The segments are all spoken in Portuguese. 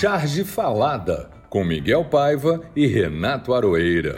Charge Falada, com Miguel Paiva e Renato Aroeira.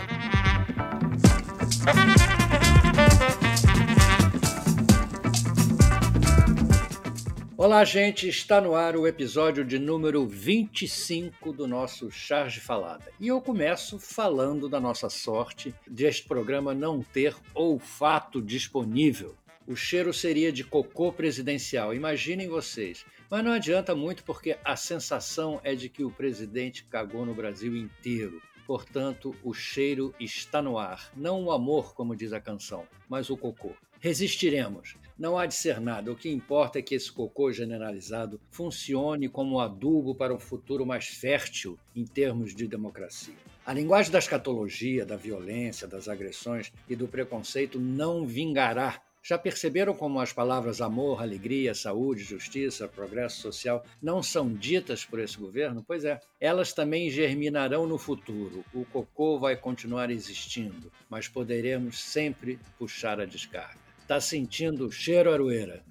Olá, gente! Está no ar o episódio de número 25 do nosso Charge Falada. E eu começo falando da nossa sorte de este programa não ter olfato disponível. O cheiro seria de cocô presidencial, imaginem vocês. Mas não adianta muito porque a sensação é de que o presidente cagou no Brasil inteiro. Portanto, o cheiro está no ar. Não o amor, como diz a canção, mas o cocô. Resistiremos. Não há de ser nada. O que importa é que esse cocô generalizado funcione como adubo para um futuro mais fértil em termos de democracia. A linguagem da escatologia, da violência, das agressões e do preconceito não vingará. Já perceberam como as palavras amor, alegria, saúde, justiça, progresso social não são ditas por esse governo? Pois é, elas também germinarão no futuro. O cocô vai continuar existindo, mas poderemos sempre puxar a descarga. Tá sentindo o cheiro, Aroeira?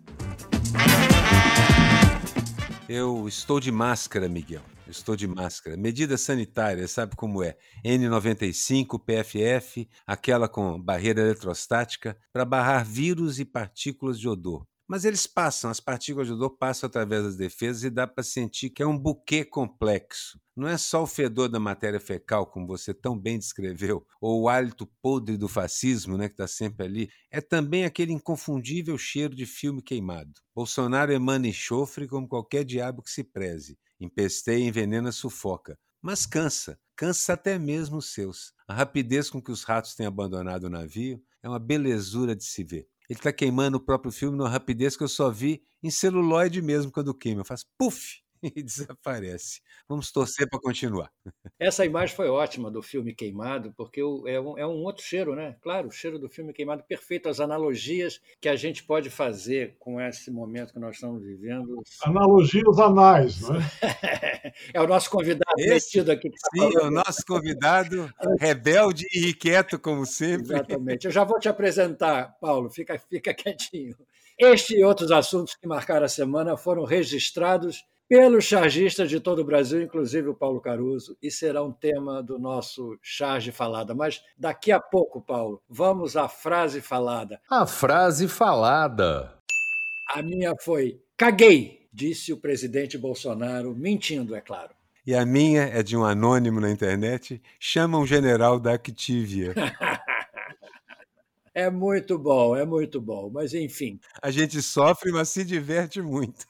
Eu estou de máscara, Miguel. Estou de máscara. Medida sanitária, sabe como é? N95, PFF, aquela com barreira eletrostática, para barrar vírus e partículas de odor. Mas eles passam, as partículas de odor passam através das defesas e dá para sentir que é um buquê complexo. Não é só o fedor da matéria fecal, como você tão bem descreveu, ou o hálito podre do fascismo, né, que está sempre ali. É também aquele inconfundível cheiro de filme queimado. Bolsonaro emana enxofre como qualquer diabo que se preze. Empesteia, envenena, sufoca. Mas cansa, cansa até mesmo os seus. A rapidez com que os ratos têm abandonado o navio é uma belezura de se ver. Ele está queimando o próprio filme numa rapidez que eu só vi em celuloide mesmo quando queima. Faz puf! e desaparece. Vamos torcer para continuar. Essa imagem foi ótima do filme Queimado, porque é um, é um outro cheiro, né? Claro, o cheiro do filme Queimado, perfeito. As analogias que a gente pode fazer com esse momento que nós estamos vivendo. Analogias anais, não é? é o nosso convidado esse, metido aqui. Tá sim, é o nosso convidado, rebelde e inquieto, como sempre. Exatamente. Eu já vou te apresentar, Paulo, fica, fica quietinho. Este e outros assuntos que marcaram a semana foram registrados pelos chargistas de todo o Brasil, inclusive o Paulo Caruso, e será um tema do nosso charge falada. Mas daqui a pouco, Paulo, vamos à frase falada. A frase falada. A minha foi: caguei, disse o presidente Bolsonaro, mentindo, é claro. E a minha é de um anônimo na internet, chama um general da Activia. é muito bom, é muito bom, mas enfim. A gente sofre, mas se diverte muito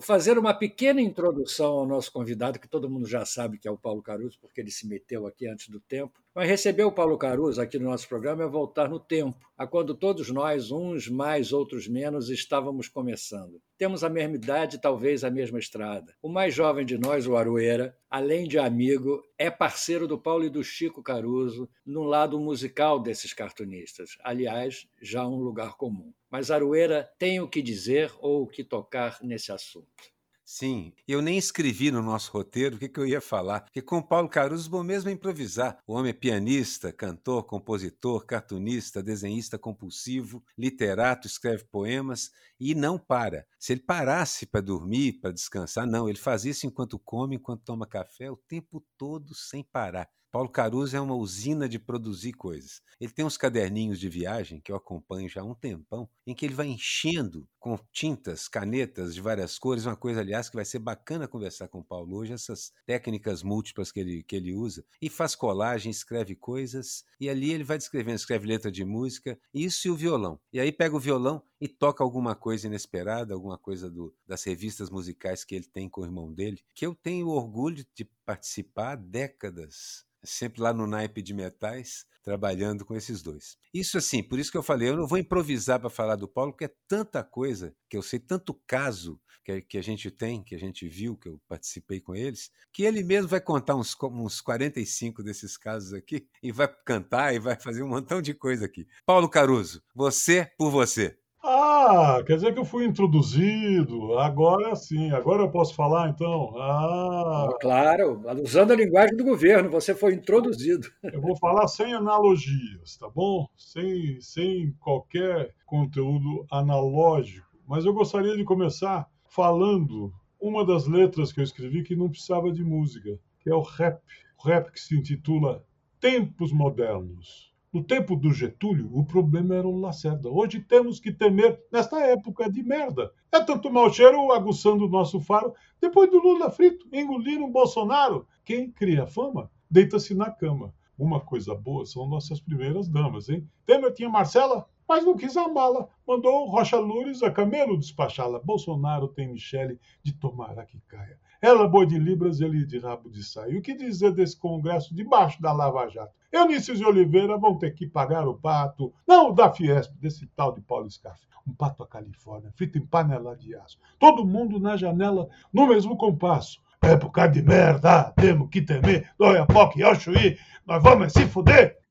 fazer uma pequena introdução ao nosso convidado, que todo mundo já sabe que é o Paulo Caruso, porque ele se meteu aqui antes do tempo. Mas receber o Paulo Caruso aqui no nosso programa é voltar no tempo, a quando todos nós, uns mais, outros menos, estávamos começando. Temos a mesma idade, talvez a mesma estrada. O mais jovem de nós, o Aroeira, além de amigo, é parceiro do Paulo e do Chico Caruso no lado musical desses cartunistas. Aliás, já um lugar comum. Mas Aroeira tem o que dizer ou o que tocar nesse assunto. Sim, eu nem escrevi no nosso roteiro o que, que eu ia falar, porque com Paulo Caruso, bom mesmo improvisar. O homem é pianista, cantor, compositor, cartunista, desenhista compulsivo, literato, escreve poemas e não para. Se ele parasse para dormir, para descansar, não, ele faz isso enquanto come, enquanto toma café, o tempo todo sem parar. Paulo Caruso é uma usina de produzir coisas. Ele tem uns caderninhos de viagem que eu acompanho já há um tempão, em que ele vai enchendo com tintas, canetas de várias cores, uma coisa, aliás, que vai ser bacana conversar com o Paulo hoje, essas técnicas múltiplas que ele, que ele usa, e faz colagem, escreve coisas, e ali ele vai descrevendo, escreve letra de música, isso e o violão. E aí pega o violão e toca alguma coisa inesperada, alguma coisa do, das revistas musicais que ele tem com o irmão dele, que eu tenho orgulho de participar há décadas sempre lá no naipe de metais, trabalhando com esses dois. Isso assim, por isso que eu falei, eu não vou improvisar para falar do Paulo, porque é tanta coisa que eu sei, tanto caso que, que a gente tem, que a gente viu, que eu participei com eles, que ele mesmo vai contar uns, uns 45 desses casos aqui, e vai cantar e vai fazer um montão de coisa aqui. Paulo Caruso, você por você. Ah, quer dizer que eu fui introduzido. Agora sim, agora eu posso falar então. Ah, claro, usando a linguagem do governo, você foi introduzido. Eu vou falar sem analogias, tá bom? Sem, sem qualquer conteúdo analógico. Mas eu gostaria de começar falando uma das letras que eu escrevi que não precisava de música, que é o rap. O rap que se intitula Tempos Modernos. No tempo do Getúlio, o problema era o Lacerda. Hoje temos que temer, nesta época de merda. É tanto mau cheiro aguçando o nosso faro, depois do Lula frito, engolindo o Bolsonaro. Quem cria fama, deita-se na cama. Uma coisa boa são nossas primeiras damas, hein? Temer tinha Marcela, mas não quis amá-la. Mandou Rocha Lures a Camelo despachá-la. Bolsonaro tem Michele de tomara que caia. Ela boi de libras, ele de rabo de saia. O que dizer desse congresso debaixo da Lava Jato? Eunice de Oliveira vão ter que pagar o pato. Não da Fiesp, desse tal de Paulo Scarfe. Um pato à Califórnia, frito em panela de aço. Todo mundo na janela, no mesmo compasso. Época de merda, temos que temer. Dói POC e Oxuí, nós vamos se fuder.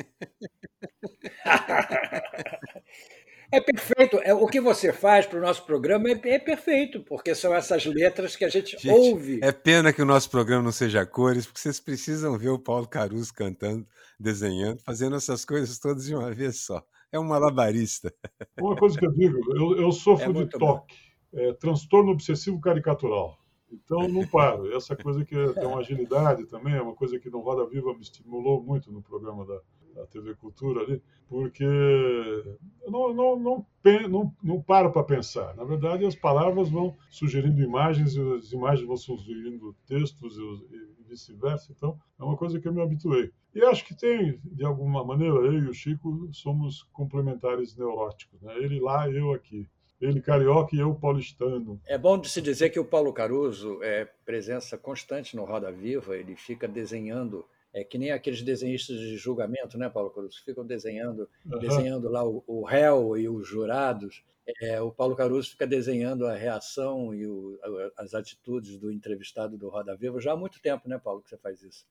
É perfeito. É, o que você faz para o nosso programa é, é, perfeito, porque são essas letras que a gente, gente, ouve. É pena que o nosso programa não seja cores, porque vocês precisam ver o Paulo Caruso cantando, desenhando, fazendo essas coisas todas de uma vez só. É um malabarista. Uma coisa que eu digo, eu, eu sofro é de toque, é, transtorno obsessivo caricatural. Então não paro. Essa coisa que é, tem uma agilidade também, é uma coisa que no Roda Viva me estimulou muito no programa da, da TV Cultura ali, porque eu não, não, não, não, não paro para pensar. Na verdade, as palavras vão sugerindo imagens e as imagens vão sugerindo textos e, vice-versa. Então, é uma coisa que eu me habituei. E acho que tem, de alguma maneira, eu e o Chico somos complementares neuróticos. Né? Ele lá, eu aqui. Ele carioca e eu paulistano. É bom de se dizer que o Paulo Caruso é presença constante no Roda Viva, ele fica desenhando é que nem aqueles desenhistas de julgamento, né, Paulo Caruso? Ficam desenhando, uhum. desenhando lá o, o, réu e os jurados. É, o Paulo Caruso fica desenhando a reação e o, as atitudes do entrevistado do Roda Viva já há muito tempo, né, Paulo, que você faz isso.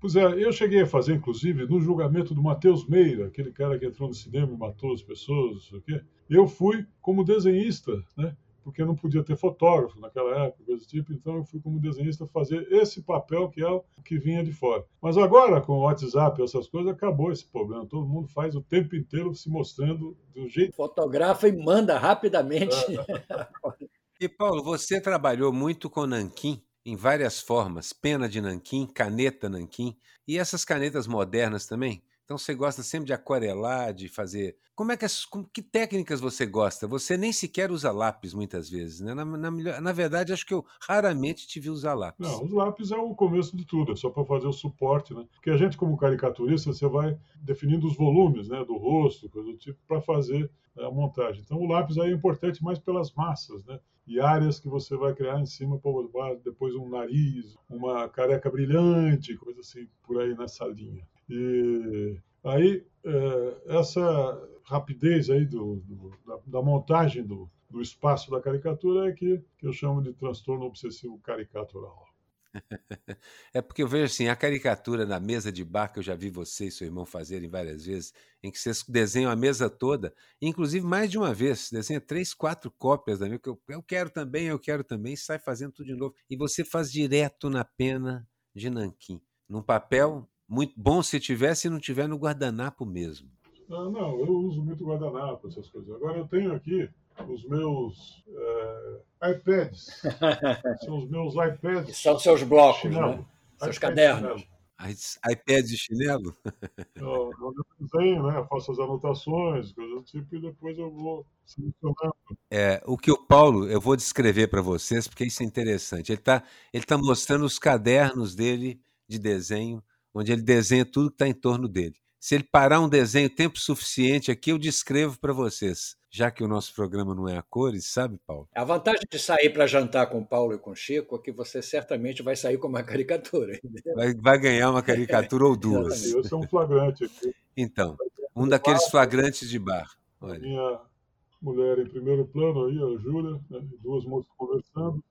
Pois é, eu cheguei a fazer, inclusive, no julgamento do Matheus Meira, aquele cara que entrou no cinema e matou as pessoas, não sei o quê. Eu fui como desenhista, né? Porque não podia ter fotógrafo naquela época, coisa do tipo, então eu fui como desenhista fazer esse papel que é o que vinha de fora. Mas agora, com o WhatsApp e essas coisas, acabou esse problema. Todo mundo faz o tempo inteiro se mostrando do jeito. Fotografa e manda rapidamente. É. e Paulo, você trabalhou muito com nanquim em várias formas, pena de nanquim, caneta nanquim, e essas canetas modernas também? Então você gosta sempre de aquarelar, de fazer. Como é que as, que técnicas você gosta? Você nem sequer usa lápis muitas vezes, né? Na, na, na, verdade, acho que eu raramente te vi usar lápis. Não, os lápis é o começo de tudo, é só para fazer o suporte, né? Porque a gente, como caricaturista, você vai definindo os volumes, né, do rosto, coisa do tipo, para fazer a montagem. Então o lápis aí é importante mais pelas massas, né? E áreas que você vai criar em cima para depois um nariz, uma careca brilhante, coisa assim, por aí nessa linha. E aí, é, essa rapidez aí do, do da, da, montagem do, do espaço da caricatura é que, que eu chamo de transtorno obsessivo caricatural. É porque eu vejo assim, a caricatura na mesa de bar que eu já vi você e seu irmão fazerem várias vezes, em que vocês desenham a mesa toda, inclusive mais de uma vez, desenha três, quatro cópias da minha, que eu, eu quero também, eu quero também, sai fazendo tudo de novo. E você faz direto na pena de nanquim, num papel muito bom se tivesse e não tiver no guardanapo mesmo. Ah, não, eu uso muito guardanapo, essas coisas. Agora eu tenho aqui os meus é, iPads. são os meus iPads. São seus blocos, né? Seus cadernos. iPads de chinelo? Eu, eu desenho, né? faço as anotações, coisas do tipo, e depois eu vou selecionando. É, o que o Paulo, eu vou descrever para vocês, porque isso é interessante. Ele está ele tá mostrando os cadernos dele de desenho onde ele desenha tudo que está em torno dele. Se ele parar um desenho tempo suficiente aqui, eu descrevo para vocês. Já que o nosso programa não é a cores, sabe, Paulo? A vantagem de sair para jantar com o Paulo e com o Chico é que você certamente vai sair com uma caricatura. Vai, vai, ganhar uma caricatura ou duas. Eu sou um flagrante aqui. Então, um daqueles flagrantes de bar. Olha. Minha mulher em primeiro plano aí, a Júlia, né? duas moças conversando,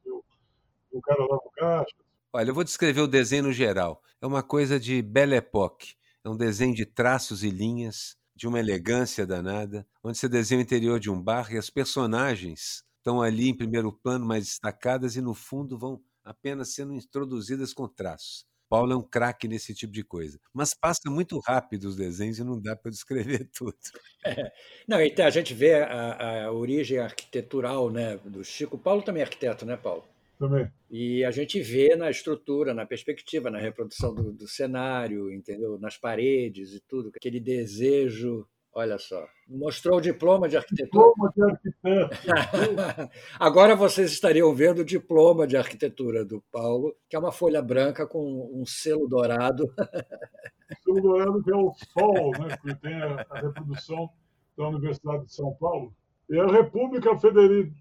um cara lá no caixa, Olha, eu vou descrever o desenho no geral. É uma coisa de Belle Époque. É um desenho de traços e linhas, de uma elegância danada, onde você desenha o interior de um bar e as personagens estão ali em primeiro plano, mais destacadas, e no fundo vão apenas sendo introduzidas com traços. Paulo é um craque nesse tipo de coisa. Mas passa muito rápido os desenhos e não dá para descrever tudo. É. Não, então a gente vê a, a, origem arquitetural né, do Chico. Paulo também é arquiteto, né, Paulo? Também. E a gente vê na estrutura, na perspectiva, na reprodução do, do cenário, entendeu? Nas paredes e tudo, aquele desejo Olha só, mostrou o diploma de arquitetura. Diploma de arquiteto. Agora vocês estariam vendo o diploma de arquitetura do Paulo, que é uma folha branca com um selo dourado. O selo dourado que é o sol, né? que tem a, a reprodução da Universidade de São Paulo. E a República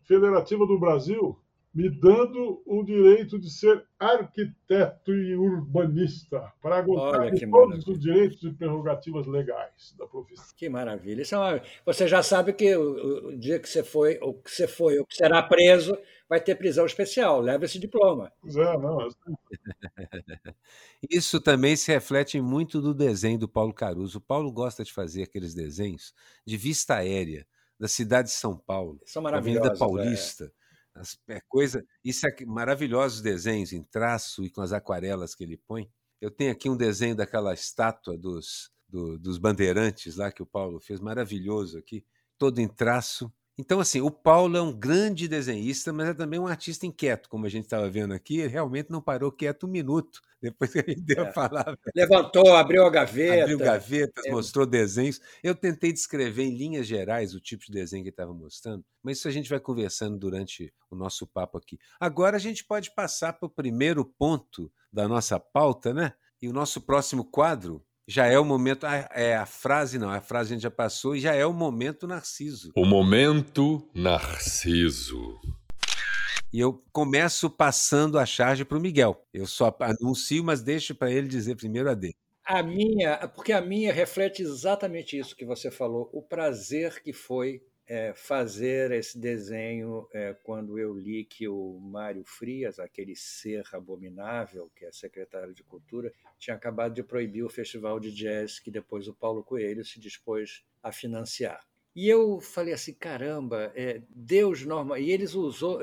Federativa do Brasil me dando o direito de ser arquiteto e urbanista, para gozar de todos maravilha. os direitos e prerrogativas legais da profissão. Que maravilha. Isso é uma... Você já sabe que o, o, dia que você foi, ou que você foi, ou que será preso, vai ter prisão especial. Leva esse diploma. Pois é, não. Isso também se reflete muito do desenho do Paulo Caruso. O Paulo gosta de fazer aqueles desenhos de vista aérea da cidade de São Paulo, São da Avenida Paulista. É as, é coisa, isso é maravilhosos desenhos em traço e com as aquarelas que ele põe. Eu tenho aqui um desenho daquela estátua dos, do, dos bandeirantes lá que o Paulo fez, maravilhoso aqui, todo em traço. Então, assim, o Paulo é um grande desenhista, mas é também um artista inquieto, como a gente estava vendo aqui. Ele realmente não parou quieto um minuto depois que a gente deu é. a palavra. Levantou, abriu a gaveta. Abriu gavetas, é. mostrou desenhos. Eu tentei descrever em linhas gerais o tipo de desenho que ele estava mostrando, mas isso a gente vai conversando durante o nosso papo aqui. Agora a gente pode passar para o primeiro ponto da nossa pauta, né? E o nosso próximo quadro já é o momento. Ah, é a frase, não, a frase a gente já passou, e já é o momento Narciso. O momento Narciso. E eu começo passando a charge para o Miguel. Eu só anuncio, mas deixo para ele dizer primeiro a dele. A minha, porque a minha reflete exatamente isso que você falou, o prazer que foi é, fazer esse desenho é, quando eu li que o Mário Frias, aquele ser abominável que é secretário de Cultura, tinha acabado de proibir o festival de jazz que depois o Paulo Coelho se dispôs a financiar. E eu falei assim, caramba, é, Deus normal. E eles usou,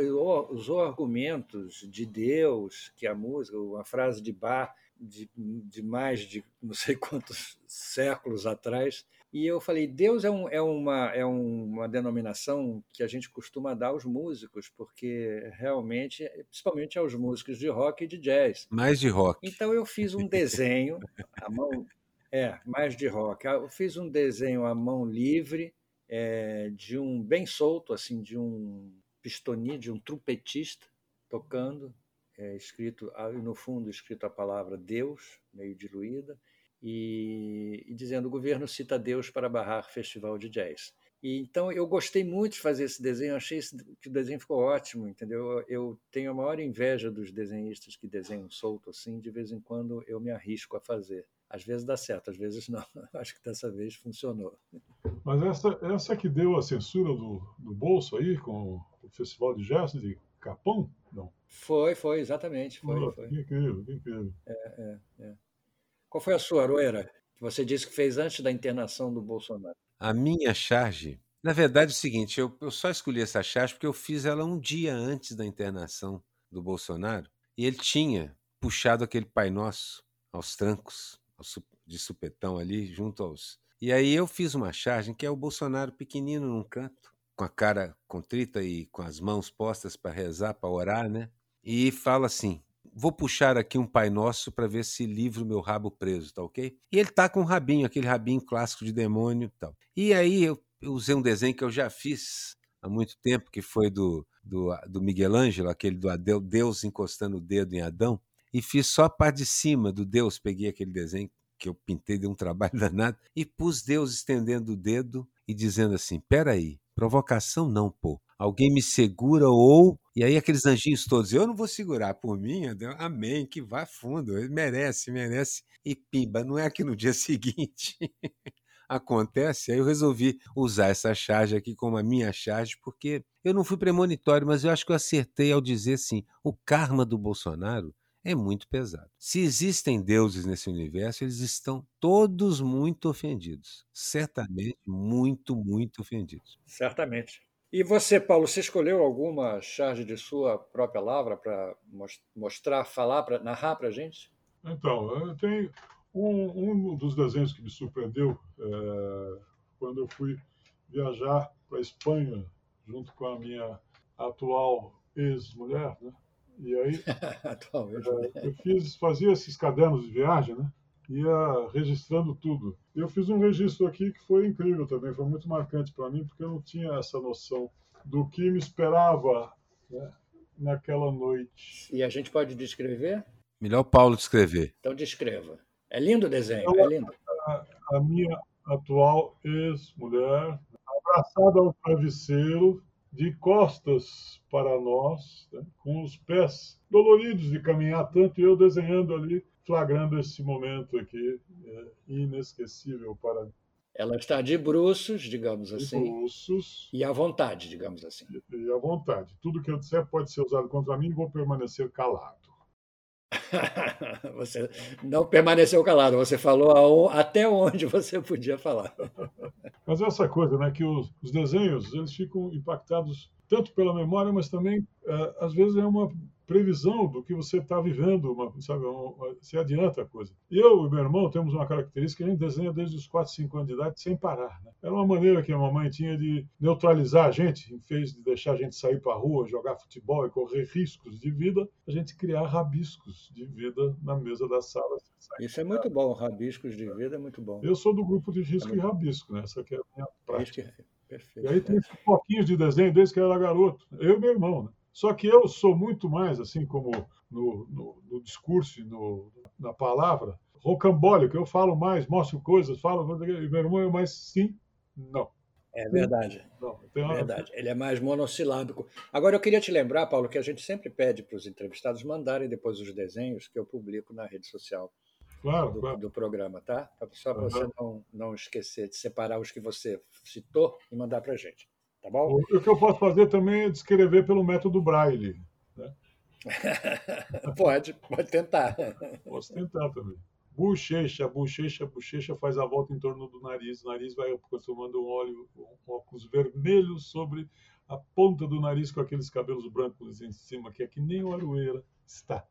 usou argumentos de Deus, que a música, uma frase de Bach de, de mais de não sei quantos séculos atrás, e eu falei, Deus é, um, é, uma, é uma denominação que a gente costuma dar aos músicos, porque realmente, principalmente aos músicos de rock e de jazz. Mais de rock. Então eu fiz um desenho, a mão, é, mais de rock. Eu fiz um desenho à mão livre, é, de um bem solto, assim, de um pistoni, de um trompetista tocando, é, escrito no fundo escrito a palavra Deus, meio diluída, e, e, dizendo o governo cita Deus para barrar festival de jazz. E, então eu gostei muito de fazer esse desenho, achei que o desenho ficou ótimo, entendeu? Eu tenho a maior inveja dos desenhistas que desenham solto assim, de vez em quando eu me arrisco a fazer. Às vezes dá certo, às vezes não. Acho que dessa vez funcionou. Mas essa, essa que deu a censura do, do bolso aí, com o Festival de Jazz de Capão? Não. Foi, foi, exatamente. Foi, oh, foi. Que incrível, que incrível. É, é, é. Qual foi a sua, Aroeira, que você disse que fez antes da internação do Bolsonaro? A minha charge, na verdade é o seguinte, eu, eu só escolhi essa charge porque eu fiz ela um dia antes da internação do Bolsonaro e ele tinha puxado aquele Pai Nosso aos trancos, de supetão ali, junto aos... E aí eu fiz uma charge que é o Bolsonaro pequenino num canto, com a cara contrita e com as mãos postas para rezar, para orar, né? E fala assim: vou puxar aqui um Pai Nosso para ver se livro meu rabo preso, tá ok? E ele tá com um rabinho, aquele rabinho clássico de demônio e tal. E aí eu, eu usei um desenho que eu já fiz há muito tempo, que foi do, do, do Miguel Ângelo, aquele do Adeu, Deus encostando o dedo em Adão, e fiz só a parte de cima do Deus, peguei aquele desenho que eu pintei de um trabalho danado, e pus Deus estendendo o dedo e dizendo assim: peraí, provocação não, pô alguém me segura ou. E aí aqueles anjinhos todos, eu não vou segurar por mim, amém, que vá fundo, ele merece, merece. E pimba, não é que no dia seguinte acontece, aí eu resolvi usar essa charge aqui como a minha charge, porque eu não fui premonitório, mas eu acho que eu acertei ao dizer assim, o karma do Bolsonaro é muito pesado. Se existem deuses nesse universo, eles estão todos muito ofendidos. Certamente muito, muito ofendidos. Certamente. E você, Paulo, você escolheu alguma charge de sua própria lavra para mostrar, falar, para narrar para a gente? Então, tem um, um, dos desenhos que me surpreendeu é, quando eu fui viajar para a Espanha junto com a minha atual ex-mulher, né? E aí é, eu fiz, fazia esses cadernos de viagem, né? Ia registrando tudo. Eu fiz um registro aqui que foi incrível também, foi muito marcante para mim, porque eu não tinha essa noção do que me esperava né, naquela noite. E a gente pode descrever? Melhor o Paulo descrever. Então descreva. É lindo o desenho, Então, é lindo. A, a minha atual ex-mulher, abraçada ao travesseiro, de costas para nós, né, com os pés doloridos de caminhar tanto, e eu desenhando ali, flagrando esse momento aqui, é, inesquecível para mim. Ela está de bruços, digamos assim, Impulsos e à vontade, digamos assim. e à vontade. Tudo que eu disser pode ser usado contra mim e vou permanecer calado. Você não permaneceu calado, você falou até onde você podia falar. Mas essa coisa, né, que os, os desenhos eles ficam impactados tanto pela memória, mas também eh, às vezes é uma previsão do que você está vivendo, uma, sabe, uma- se adianta a coisa. Eu e meu irmão temos uma característica, a gente desenha desde os 4, 5 anos de idade sem parar. Né? Era uma maneira que a mamãe tinha de neutralizar a gente, em vez de deixar a gente sair para a rua, jogar futebol e correr riscos de vida, a gente criar rabiscos de vida na mesa da sala. Isso é muito bom, rabiscos de vida é muito bom. Eu sou do grupo de risco e rabisco, né? essa aqui é a minha prática. Risco- E Perfeito. aí tem esses foquinhos de desenho desde que eu era garoto. Eu e meu irmão, né? Só que eu sou muito mais, assim como no, no, no discurso e no, na palavra, rocambólico. Eu falo mais, mostro coisas, falo. E meu irmão é mais sim, não. É verdade. não. Tem uma- Verdade, ele é mais monossilábico. Agora, eu queria te lembrar, Paulo, que a gente sempre pede para os entrevistados mandarem depois os desenhos que eu publico na rede social Claro, do, claro. do programa, tá? Só para Aham. você não, não esquecer de separar os que você citou e mandar para a gente. Tá bom? O, que eu posso fazer também é descrever pelo método Braille. pode, pode tentar. Posso tentar também. Bochecha, bochecha, bochecha faz a volta em torno do nariz. O nariz vai acostumando um óleo, um óculos vermelho sobre a ponta do nariz com aqueles cabelos brancos em cima, que é que nem o aroeira está.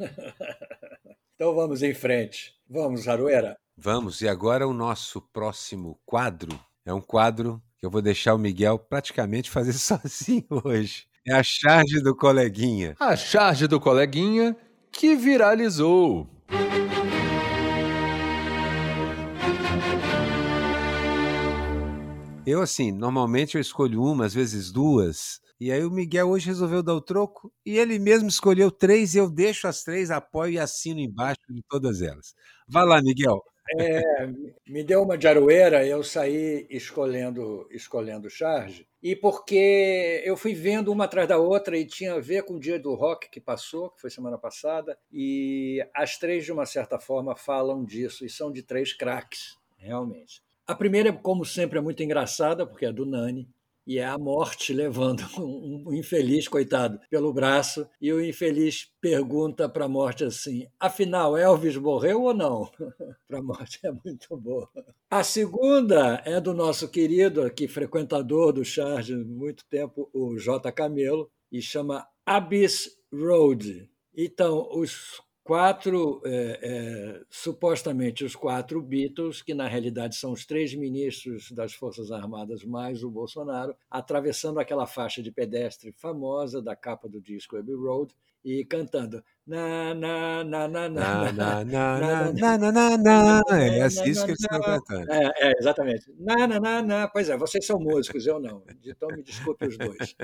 Então vamos em frente. Vamos, Aroeira. Vamos, e agora o nosso próximo quadro é um quadro que eu vou deixar o Miguel praticamente fazer sozinho hoje. É a charge do coleguinha. A charge do coleguinha que viralizou. Eu, assim, normalmente eu escolho uma, às vezes duas. E aí o Miguel hoje resolveu dar o troco e ele mesmo escolheu três e eu deixo as três, apoio e assino embaixo de todas elas. Vai lá, Miguel. É, me deu uma de Aroeira, eu saí escolhendo, escolhendo charge, e porque eu fui vendo uma atrás da outra e tinha a ver com o dia do rock que passou, que foi semana passada, e as três, de uma certa forma, falam disso, e são de três craques, realmente. A primeira, como sempre, é muito engraçada, porque é do Nani, e é a morte levando um, infeliz, coitado, pelo braço, e o infeliz pergunta para a morte assim: afinal, Elvis morreu ou não? para a morte é muito boa. A segunda é do nosso querido, aqui frequentador do Charge há muito tempo, o J. Camelo, e chama Abyss Road. Então, os quatro, é, é, supostamente os quatro Beatles, que na realidade são os três ministros das Forças Armadas mais o Bolsonaro, atravessando aquela faixa de pedestre famosa da capa do disco Abbey Road e cantando na na na na Na, na na, na, na, na. É assim isso que eles estão cantando. é, é, exatamente. Na, na, na, na. Pois é, vocês são músicos, eu não. Então me desculpe os dois.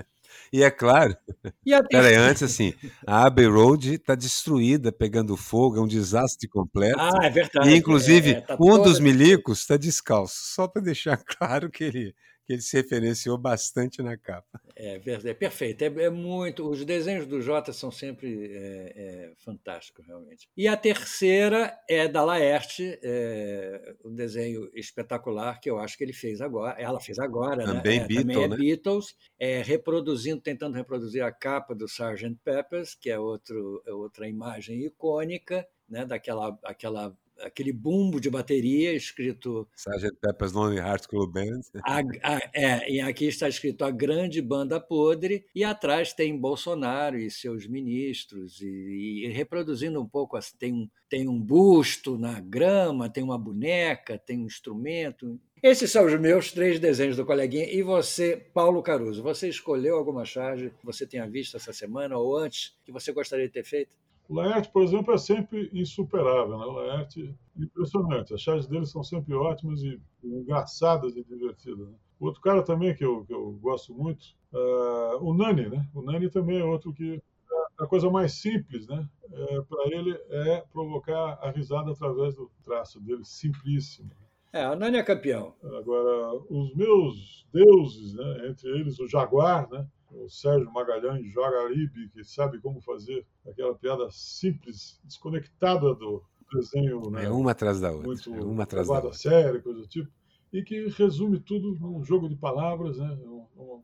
E é claro, E peraí, antes assim, a Abbey Road está destruída, pegando fogo, é um desastre completo. Ah, é verdade. E, inclusive, É, tá um dos milicos está descalço, só para deixar claro que ele, que ele se referenciou bastante na capa. É verdade, é perfeito. É, é muito. Os desenhos do Jota são sempre é, é, fantásticos, realmente. E a terceira é da Laerte, é, um desenho espetacular que eu acho que ele fez agora. Ela fez agora, Também né? É, Beatle, também é né? Beatles, é, reproduzindo, tentando reproduzir a capa do Sgt. Peppers, que é, outro, é outra imagem icônica, né? Daquela, aquela, aquele bumbo de bateria escrito Sgt. Pepper's Lonely Hearts Club Band. a- a- é, e aqui está escrito a grande banda podre, e atrás tem Bolsonaro e seus ministros, e, e reproduzindo um pouco, assim, tem um, tem um busto na grama, tem uma boneca, tem um instrumento, Esses são os meus três desenhos do coleguinha. E você, Paulo Caruso, você escolheu alguma charge que você tenha visto essa semana ou antes que você gostaria de ter feito? Laerte, por exemplo, é sempre insuperável. Né? Laerte, impressionante. As charges dele são sempre ótimas e engraçadas e divertidas. Né? Outro cara também que eu, que eu gosto muito, uh, o Nani. Né? O Nani também é outro que é a coisa mais simples, né? É, para ele é provocar a risada através do traço dele, simplíssimo. É, o Nani é campeão. Agora, os meus deuses, né? entre eles o Jaguar, né? O Sérgio Magalhães Jogaribe, que sabe como fazer aquela piada simples, desconectada do desenho. Né? É uma atrás da outra. Muito é uma atrás da outra. série, coisa do tipo. E que resume tudo num jogo de palavras, né? Um, um,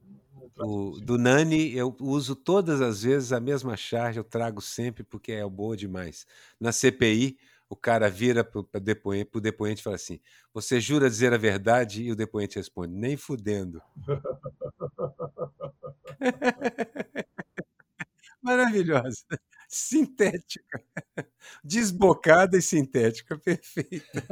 o, do Nani, eu uso todas as vezes a mesma charge, eu trago sempre porque é boa demais. Na CPI, o cara vira para o depoente, depoente e fala assim: Você jura dizer a verdade? E o depoente responde: Nem fudendo. Maravilhosa. Sintética. Desbocada e sintética. Perfeita.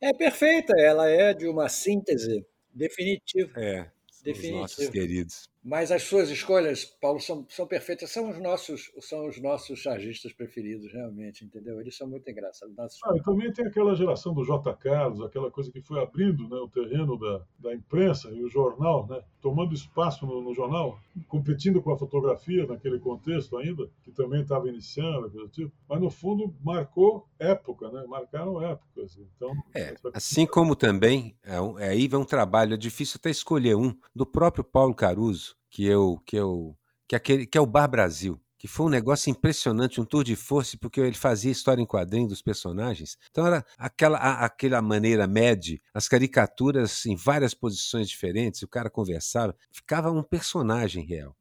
É perfeita. Ela é de uma síntese definitiva. É. Definitiva. Nossos queridos. Mas as suas escolhas, Paulo, são, são perfeitas. São os nossos são os nossos chargistas preferidos, realmente, entendeu? Eles são muito engraçados. Ah, e também tem aquela geração do J. Carlos, aquela coisa que foi abrindo né, o terreno da, da imprensa e o jornal, né, tomando espaço no, no jornal, competindo com a fotografia naquele contexto ainda, que também estava iniciando, coisa tipo. Mas, no fundo, marcou época, né? marcaram épocas. Então, é, assim como também, é, um, é, aí vai um trabalho, é difícil até escolher um, do próprio Paulo Caruso, que eu que eu que aquele que é o Bar Brasil, que foi um negócio impressionante, um tour de força, porque ele fazia história em quadrinho dos personagens. Então era aquela aquela maneira média, as caricaturas em várias posições diferentes, o cara conversava, ficava um personagem real.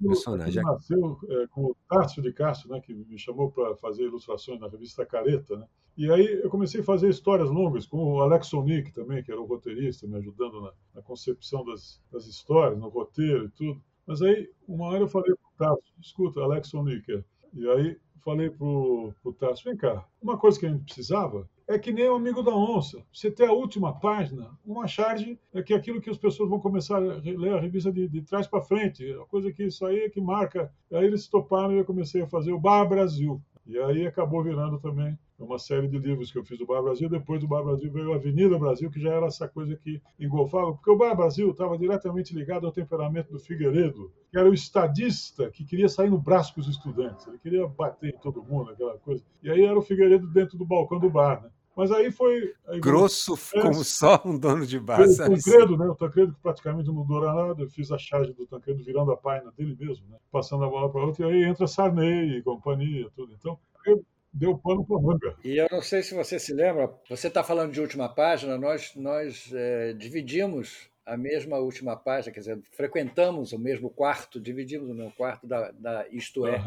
Personagem. Aquilo nasceu é, com o Tássio de Castro, né, que me chamou para fazer ilustrações na revista Careta, né? E aí eu comecei a fazer histórias longas com o Alex Sonic também, que era o roteirista, me ajudando na, na concepção das, das, histórias, no roteiro e tudo. Mas aí, uma hora eu falei para o Tasso, escuta, Alex Sonic, e aí falei para o Tasso, vem cá, uma coisa que a gente precisava é que nem o amigo da onça. Você tem a última página, uma charge é que é aquilo que as pessoas vão começar a ler a revista de, de trás para frente, a coisa que isso aí é que marca. Aí eles toparam e eu comecei a fazer o Bar Brasil. E aí acabou virando também uma série de livros que eu fiz do Bar Brasil. Depois do Bar Brasil veio a Avenida Brasil, que já era essa coisa que engolfava, porque o Bar Brasil estava diretamente ligado ao temperamento do Figueiredo, que era o estadista que queria sair no braço com os estudantes, ele queria bater em todo mundo, aquela coisa. E aí era o Figueiredo dentro do balcão do bar, né? Mas aí foi. Aí, Grosso é, como só um dono de bar. O Tancredo, né? O Tancredo que praticamente não dura nada. Eu fiz a charge do Tancredo virando a página dele mesmo, né? Passando a bola para outro. E aí entra Sarney e companhia, tudo. Então, deu pano para manga. E eu não sei se você se lembra, você está falando de última página, nós, nós é, dividimos a mesma última página, quer dizer, frequentamos o mesmo quarto, dividimos o meu quarto da, da Isto É,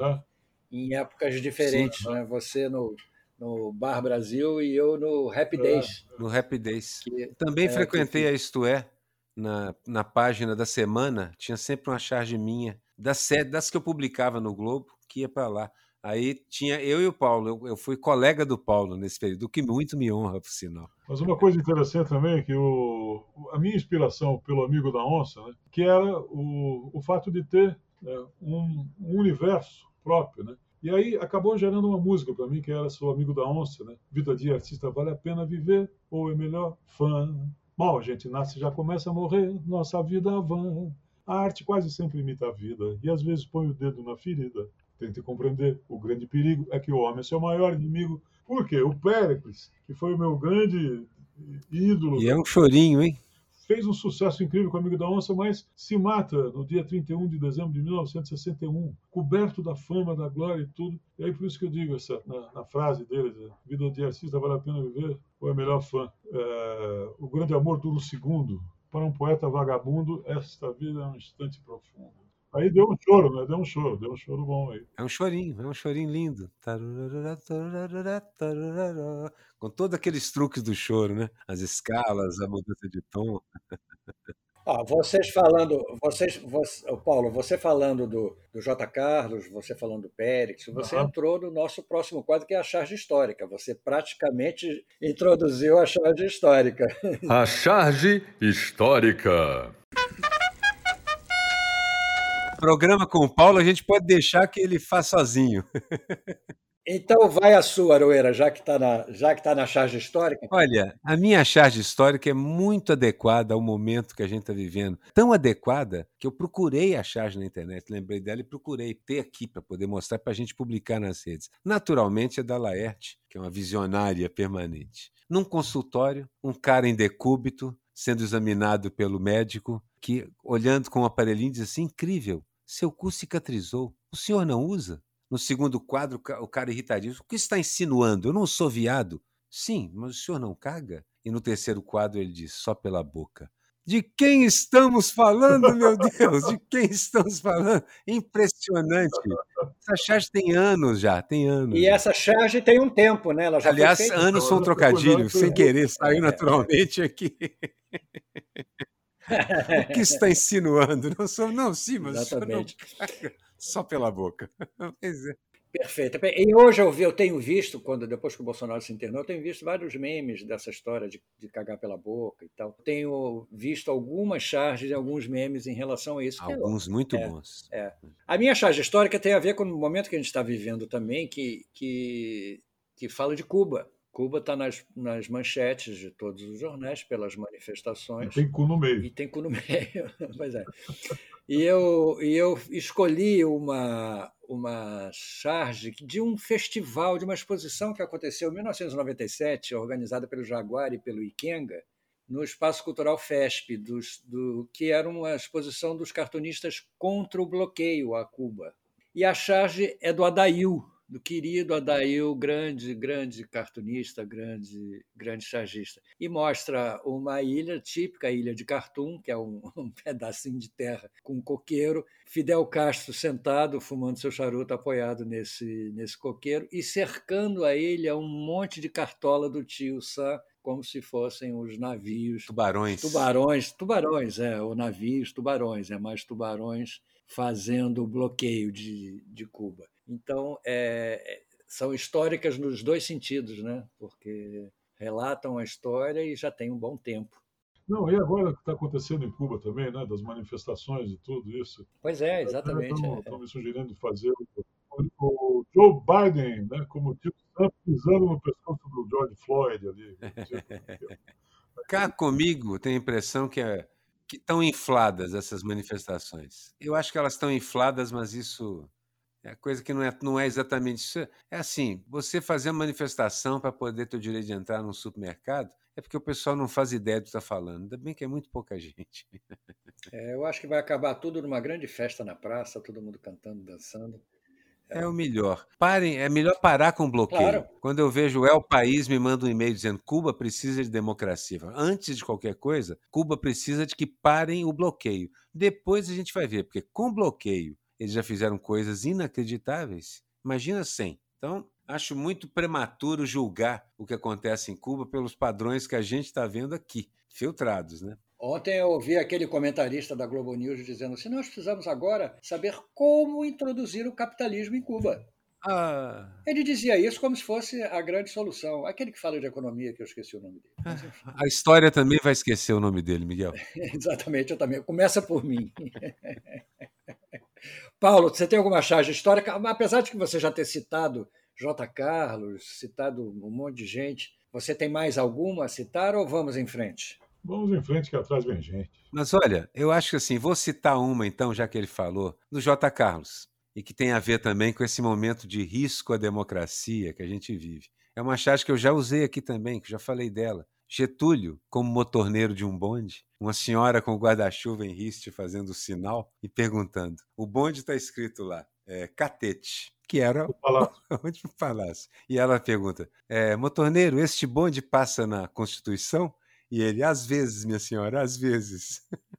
em épocas diferentes. Sim, né? Você no, no Bar Brasil e eu no Happy é. Days. No Happy Days. Que, Também é, frequentei a Isto É, na, na página da semana, tinha sempre uma charge minha, das, das que eu publicava no Globo, que ia para lá. Aí tinha eu e o Paulo, eu, eu, fui colega do Paulo nesse período, o que muito me honra, por sinal. Mas uma coisa interessante também é que o, a minha inspiração pelo Amigo da Onça, né, que era o, o fato de ter né, um, um, universo próprio, né? E aí acabou gerando uma música para mim que era Sou Amigo da Onça, né? Vida de artista vale a pena viver ou é melhor fã? Mal a gente nasce já começa a morrer, nossa vida vã. A arte quase sempre imita a vida e às vezes põe o dedo na ferida. Tente compreender. O grande perigo é que o homem é seu maior inimigo. Por quê? O Péricles, que foi o meu grande ídolo. E é um chorinho, hein? Fez um sucesso incrível com o Amigo da Onça, mas se mata no dia 31 de dezembro de 1961, coberto da fama, da glória e tudo. E aí por isso que eu digo essa, na, na frase dele, vida de artista vale a pena viver, ou é melhor fã. É, o grande amor dura um segundo. Para um poeta vagabundo, esta vida é um instante profundo. Aí deu um choro, né? Deu um choro, deu um choro bom aí. É um chorinho, é um chorinho lindo. Com todos aqueles truques do choro, né? As escalas, a mudança de tom. Ah, vocês falando, vocês, você, Paulo, você falando do, do J. Carlos, você falando do Périx, você uhum. entrou no nosso próximo quadro, que é a charge histórica. Você praticamente introduziu a charge histórica. A charge histórica. Programa com o Paulo, a gente pode deixar que ele faça sozinho. Então vai a sua, Aroeira, já que está na, já que tá na charge histórica. Olha, a minha charge histórica é muito adequada ao momento que a gente está vivendo. Tão adequada que eu procurei a charge na internet, lembrei dela e procurei ter aqui para poder mostrar para a gente publicar nas redes. Naturalmente é da Laerte, que é uma visionária permanente. Num consultório, um cara em decúbito, sendo examinado pelo médico, que olhando com o um aparelhinho diz assim: incrível, seu cu cicatrizou. O senhor não usa? No segundo quadro, o cara irritadíssimo. O que está insinuando? Eu não sou viado. Sim, mas o senhor não caga? E no terceiro quadro ele diz: só pela boca. De quem estamos falando, meu Deus? De quem estamos falando? Impressionante. Essa charge tem anos já, tem anos. E essa charge tem um tempo, né? Aliás, anos são trocadilhos, sem querer, saiu é. naturalmente aqui. o que está insinuando? Não sou, não, sim, mas Exatamente. Não... Só pela boca. Pois é. Perfeito. E hoje eu, vi, eu tenho visto, quando depois que o Bolsonaro se internou, eu tenho visto vários memes dessa história de, de cagar pela boca e tal. Tenho visto algumas charges e alguns memes em relação a isso. É alguns é, muito é, bons. É. A minha charge histórica tem a ver com o momento que a gente está vivendo também, que, que, que fala de Cuba. Cuba está nas, nas manchetes de todos os jornais pelas manifestações. E tem cu no meio. E tem cu no meio, pois é. E eu, e eu escolhi uma, uma charge de um festival, de uma exposição que aconteceu em 1997, organizada pelo Jaguar e pelo Ikenga, no Espaço Cultural FESP, dos, do, que era uma exposição dos cartunistas contra o bloqueio a Cuba. E a charge é do Adail, do querido Adail, grande, grande cartunista, grande, grande chargista. E mostra uma ilha típica, ilha de Cartum, que é um, um pedacinho de terra com um coqueiro, Fidel Castro sentado, fumando seu charuto, apoiado nesse, nesse coqueiro, e cercando a ilha um monte de cartola do tio Sam, como se fossem os navios. Tubarões. Tubarões, tubarões, é, ou navios, tubarões, é mais tubarões fazendo o bloqueio de, de Cuba. Então, é, são históricas nos dois sentidos, né? porque relatam a história e já tem um bom tempo. Não, e agora o que está acontecendo em Cuba também, né? das manifestações e tudo isso. Pois é, exatamente. Estão é. me sugerindo fazer o, o, Joe Biden, né? como tipo Trump pisando no pescoço do George Floyd ali. Cá comigo tem a impressão que é que estão infladas essas manifestações. Eu acho que elas estão infladas, mas isso é coisa que não é, não é exatamente isso. É assim, você fazer manifestação para poder ter o direito de entrar num supermercado é porque o pessoal não faz ideia do que está falando. Ainda bem que é muito pouca gente. É, eu acho que vai acabar tudo numa grande festa na praça, todo mundo cantando, dançando. É o melhor. Parem, é melhor parar com o bloqueio. Claro. Quando eu vejo El País me manda um e-mail dizendo Cuba precisa de democracia. Antes de qualquer coisa, Cuba precisa de que parem o bloqueio. Depois a gente vai ver, porque com bloqueio eles já fizeram coisas inacreditáveis. Imagina sem. Então, acho muito prematuro julgar o que acontece em Cuba pelos padrões que a gente está vendo aqui, filtrados, né? Ontem eu ouvi aquele comentarista da Globo News dizendo assim: nós precisamos agora saber como introduzir o capitalismo em Cuba. Ah. Ele dizia isso como se fosse a grande solução. Aquele que fala de economia, que eu esqueci o nome dele. Mas, a história também vai esquecer o nome dele, Miguel. Exatamente, eu também. Começa por mim. Paulo, você tem alguma charge histórica? Apesar de que você já ter citado J. Carlos, citado um monte de gente, você tem mais alguma a citar ou vamos em frente? Vamos em frente que atrás vem gente. Mas olha, eu acho que assim, vou citar uma então, já que ele falou, do J. Carlos, e que tem a ver também com esse momento de risco à democracia que a gente vive. É uma charge que eu já usei aqui também, que já falei dela. Getúlio, como motorneiro de um bonde, uma senhora com o guarda-chuva em riste fazendo o sinal e perguntando. O bonde está escrito lá, é, Catete, que era o palácio. onde o palácio. E ela pergunta: é, motorneiro, este bonde passa na Constituição? E ele, às vezes, minha senhora, às vezes.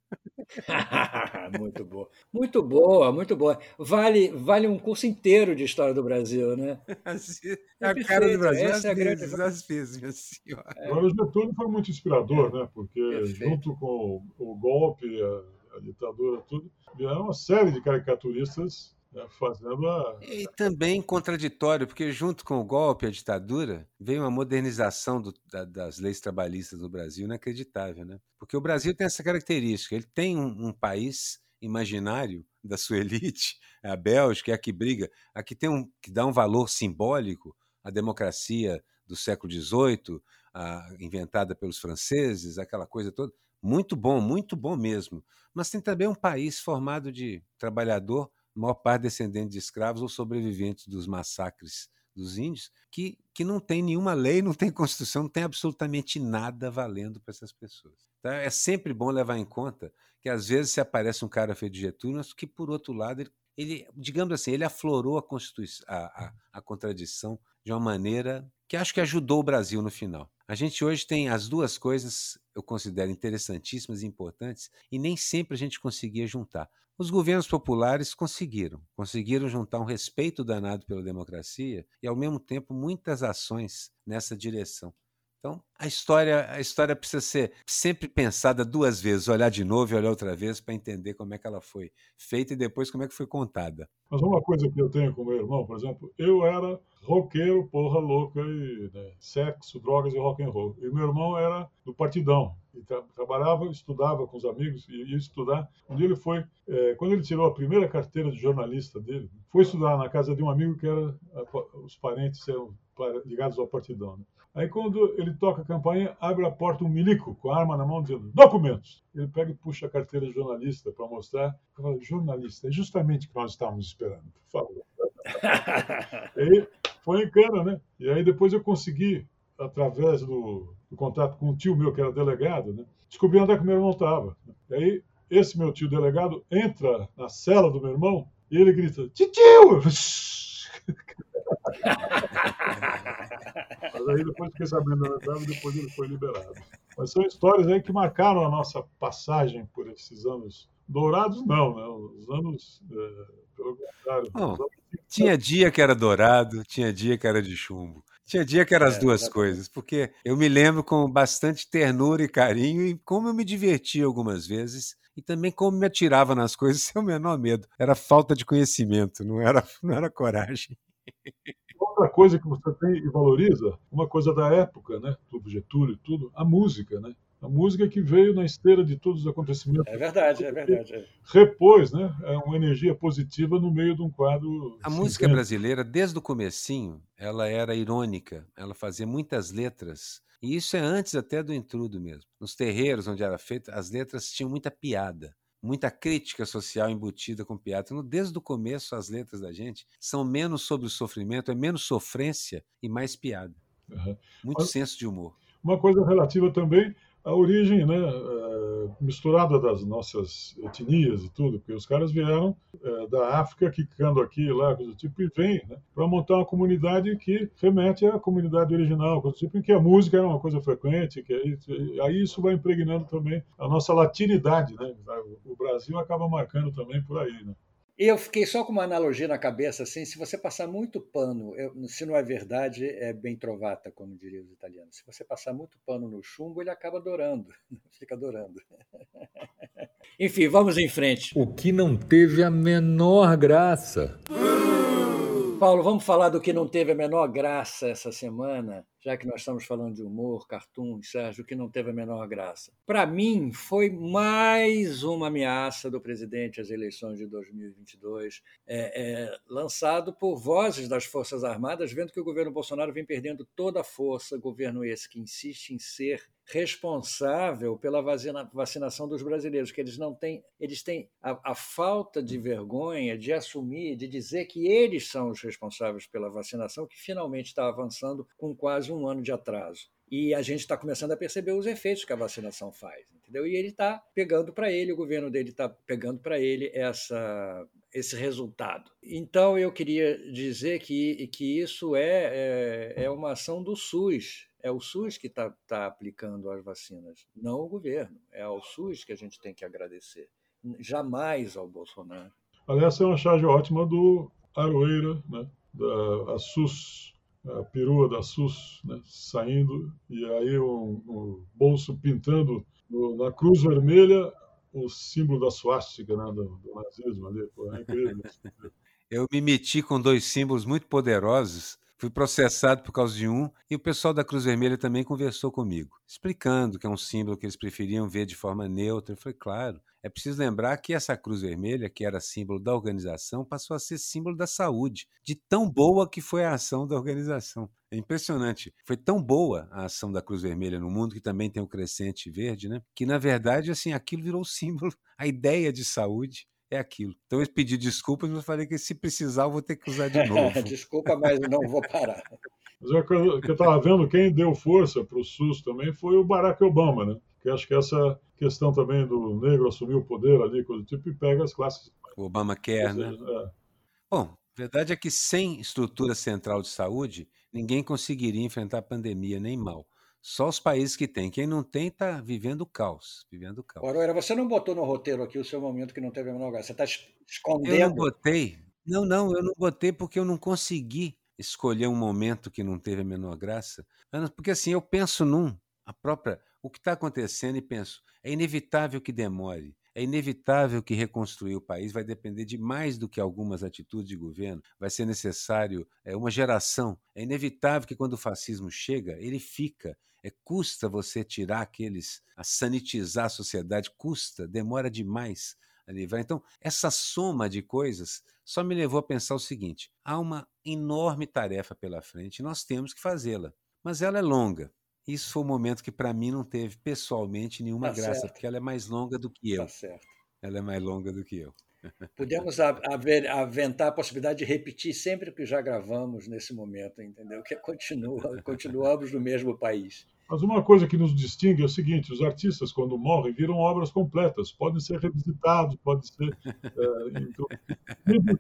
muito boa. Muito boa, muito boa. Vale, vale um curso inteiro de história do Brasil, né? É a cara do Brasil, Essa é vezes, grande... às vezes, minha senhora. É. Agora, o Getúlio foi muito inspirador, né? Porque Perfeito. junto com o golpe, a, a ditadura, tudo, vieram uma série de caricaturistas né, fazendo a. E também contraditório, porque junto com o golpe, a ditadura, veio uma modernização do, da, das leis trabalhistas no Brasil inacreditável, né? Porque o Brasil tem essa característica, ele tem um, um país imaginário da sua elite, a Bélgica, é a que briga, a que tem um que dá um valor simbólico à democracia do século XVIII, a, inventada pelos franceses, aquela coisa toda. Muito bom, muito bom mesmo. Mas tem também um país formado de trabalhador maior parte descendente de escravos ou sobreviventes dos massacres dos índios, que, que não tem nenhuma lei, não tem constituição, não tem absolutamente nada valendo para essas pessoas. Então, é sempre bom levar em conta que às vezes se aparece um cara feito de Getúlio, mas que por outro lado ele, ele digamos assim, ele aflorou a, constituição, a, a, a contradição de uma maneira que acho que ajudou o Brasil no final. A gente hoje tem as duas coisas, eu considero interessantíssimas e importantes, e nem sempre a gente conseguia juntar. Os governos populares conseguiram, conseguiram juntar um respeito danado pela democracia e, ao mesmo tempo, muitas ações nessa direção. Então, a história, a história precisa ser sempre pensada duas vezes, olhar de novo e olhar outra vez para entender como é que ela foi feita e depois como é que foi contada. Mas uma coisa que eu tenho com meu irmão, por exemplo, eu era roqueiro, porra louca e né, sexo, drogas e rock and roll. E meu irmão era do partidão. E tra trabalhava, estudava com os amigos e ia estudar. Um dia ele foi, é, quando ele tirou a primeira carteira de jornalista dele, foi estudar na casa de um amigo que era os parentes eram ligados ao partidão. Né? Aí quando ele toca a campainha, abre a porta um milico com a arma na mão dizendo documentos. Ele pega e puxa a carteira de jornalista para mostrar. Eu falo, jornalista, é justamente o que nós estávamos esperando. Por favor. aí foi em cana, né? E aí depois eu consegui, através do, do contato com um tio meu que era delegado, né? descobrir onde é que meu irmão estava. E aí esse meu tio delegado entra na cela do meu irmão e ele grita, tio! Mas aí depois fiquei sabendo da verdade, depois ele foi liberado. Mas são histórias aí que marcaram a nossa passagem por esses anos dourados, não, né? Os anos, é, pelo contrário. Oh, tinha dia que era dourado, tinha dia que era de chumbo. Tinha dia que eram as é, duas coisas, porque eu me lembro com bastante ternura e carinho e como eu me divertia algumas vezes e também como me atirava nas coisas sem o menor medo. Era falta de conhecimento, não era, não era coragem. Outra coisa que você tem e valoriza, uma coisa da época, né, do Getúlio e tudo, a música, né? A música que veio na esteira de todos os acontecimentos. É verdade, é verdade. É. Repôs, né? É uma energia positiva no meio de um quadro. A música brasileira, desde o comecinho, ela era irônica. Ela fazia muitas letras. E isso é antes até do intrudo mesmo. Nos terreiros onde era feito, as letras tinham muita piada muita crítica social embutida com piada. Então, desde o começo, as letras da gente são menos sobre o sofrimento, é menos sofrência e mais piada. Uhum. Muito Mas, senso de humor. Uma coisa relativa também à origem né, eh, misturada das nossas etnias e tudo, porque os caras vieram é, da África, quicando aqui e lá, coisa do tipo, e vêm né, para montar uma comunidade que remete à comunidade original, coisa do tipo, em que a música era uma coisa frequente, que aí, aí isso vai impregnando também a nossa latinidade. Né? O Brasil acaba marcando também por aí. Né? Eu fiquei só com uma analogia na cabeça, assim, se você passar muito pano, eu, se não é verdade, é bem trovata, como diriam os italianos. Se você passar muito pano no chumbo, ele acaba adorando, fica adorando. Enfim, vamos em frente. O que não teve a menor graça. Paulo, vamos falar do que não teve a menor graça essa semana já que nós estamos falando de humor, cartoon, Sérgio, que não teve a menor graça. Para mim, foi mais uma ameaça do presidente às eleições de 2022, é, é, lançado por vozes das Forças Armadas, vendo que o governo Bolsonaro vem perdendo toda a força, governo esse que insiste em ser responsável pela vacina, vacinação dos brasileiros, que eles não têm, eles têm a, a, falta de vergonha de assumir, de dizer que eles são os responsáveis pela vacinação, que finalmente está avançando com quase um ano de atraso. E a gente está começando a perceber os efeitos que a vacinação faz, entendeu? E ele está pegando para ele, o governo dele está pegando para ele essa, esse resultado. Então eu queria dizer que, que isso é, é, é uma ação do SUS, é o SUS que está tá aplicando as vacinas, não o governo. É ao SUS que a gente tem que agradecer. jamais ao Bolsonaro. Aliás, é uma charge ótima do Aroeira, né? da SUS, a perua da SUS, né? saindo, e aí o, o bolso pintando no, na cruz vermelha o símbolo da suástica, né? do, do nazismo ali. Pô, é incrível. Eu me meti com dois símbolos muito poderosos Fui processado por causa de um e o pessoal da Cruz Vermelha também conversou comigo, explicando que é um símbolo que eles preferiam ver de forma neutra. Eu falei, claro, é preciso lembrar que essa Cruz Vermelha, que era símbolo da organização, passou a ser símbolo da saúde, de tão boa que foi a ação da organização. É impressionante. Foi tão boa a ação da Cruz Vermelha no mundo, que também tem o crescente verde, né? Que, na verdade, assim, aquilo virou símbolo, a ideia de saúde é aquilo. Então eu pedi desculpas, mas falei que se precisar eu vou ter que usar de novo. Desculpa, mas não vou parar. Mas é que eu estava vendo, quem deu força para o SUS também foi o Barack Obama, né? Que acho que essa questão também do negro assumir o poder ali, coisa do tipo, e pega as classes. O Obama quer, né? É. Bom, a verdade é que sem estrutura central de saúde, ninguém conseguiria enfrentar a pandemia nem mal. Só os países que têm. Quem não tem está vivendo caos. Vivendo caos. Oroeira, você não botou no roteiro aqui o seu momento que não teve a menor graça. Você está escondendo. Eu não botei. Não, não, eu não botei porque eu não consegui escolher um momento que não teve a menor graça. Porque assim, eu penso num, a própria, o que está acontecendo e penso, é inevitável que demore. É inevitável que reconstruir o país vai depender de mais do que algumas atitudes de governo. Vai ser necessário é, uma geração. É inevitável que quando o fascismo chega, ele fica. É, custa você tirar aqueles, a sanitizar a sociedade, custa, demora demais a livrar. Então, essa soma de coisas só me levou a pensar o seguinte: há uma enorme tarefa pela frente nós temos que fazê-la. Mas ela é longa. Isso foi um momento que, para mim, não teve pessoalmente nenhuma tá graça, certo. porque ela é mais longa do que eu. Tá certo. Ela é mais longa do que eu. Podemos haver, aventar a possibilidade de repetir sempre o que já gravamos nesse momento, entendeu? Que continua, continuamos no mesmo país. Mas uma coisa que nos distingue é o seguinte: os artistas, quando morrem, viram obras completas, podem ser revisitados, podem ser. É, então,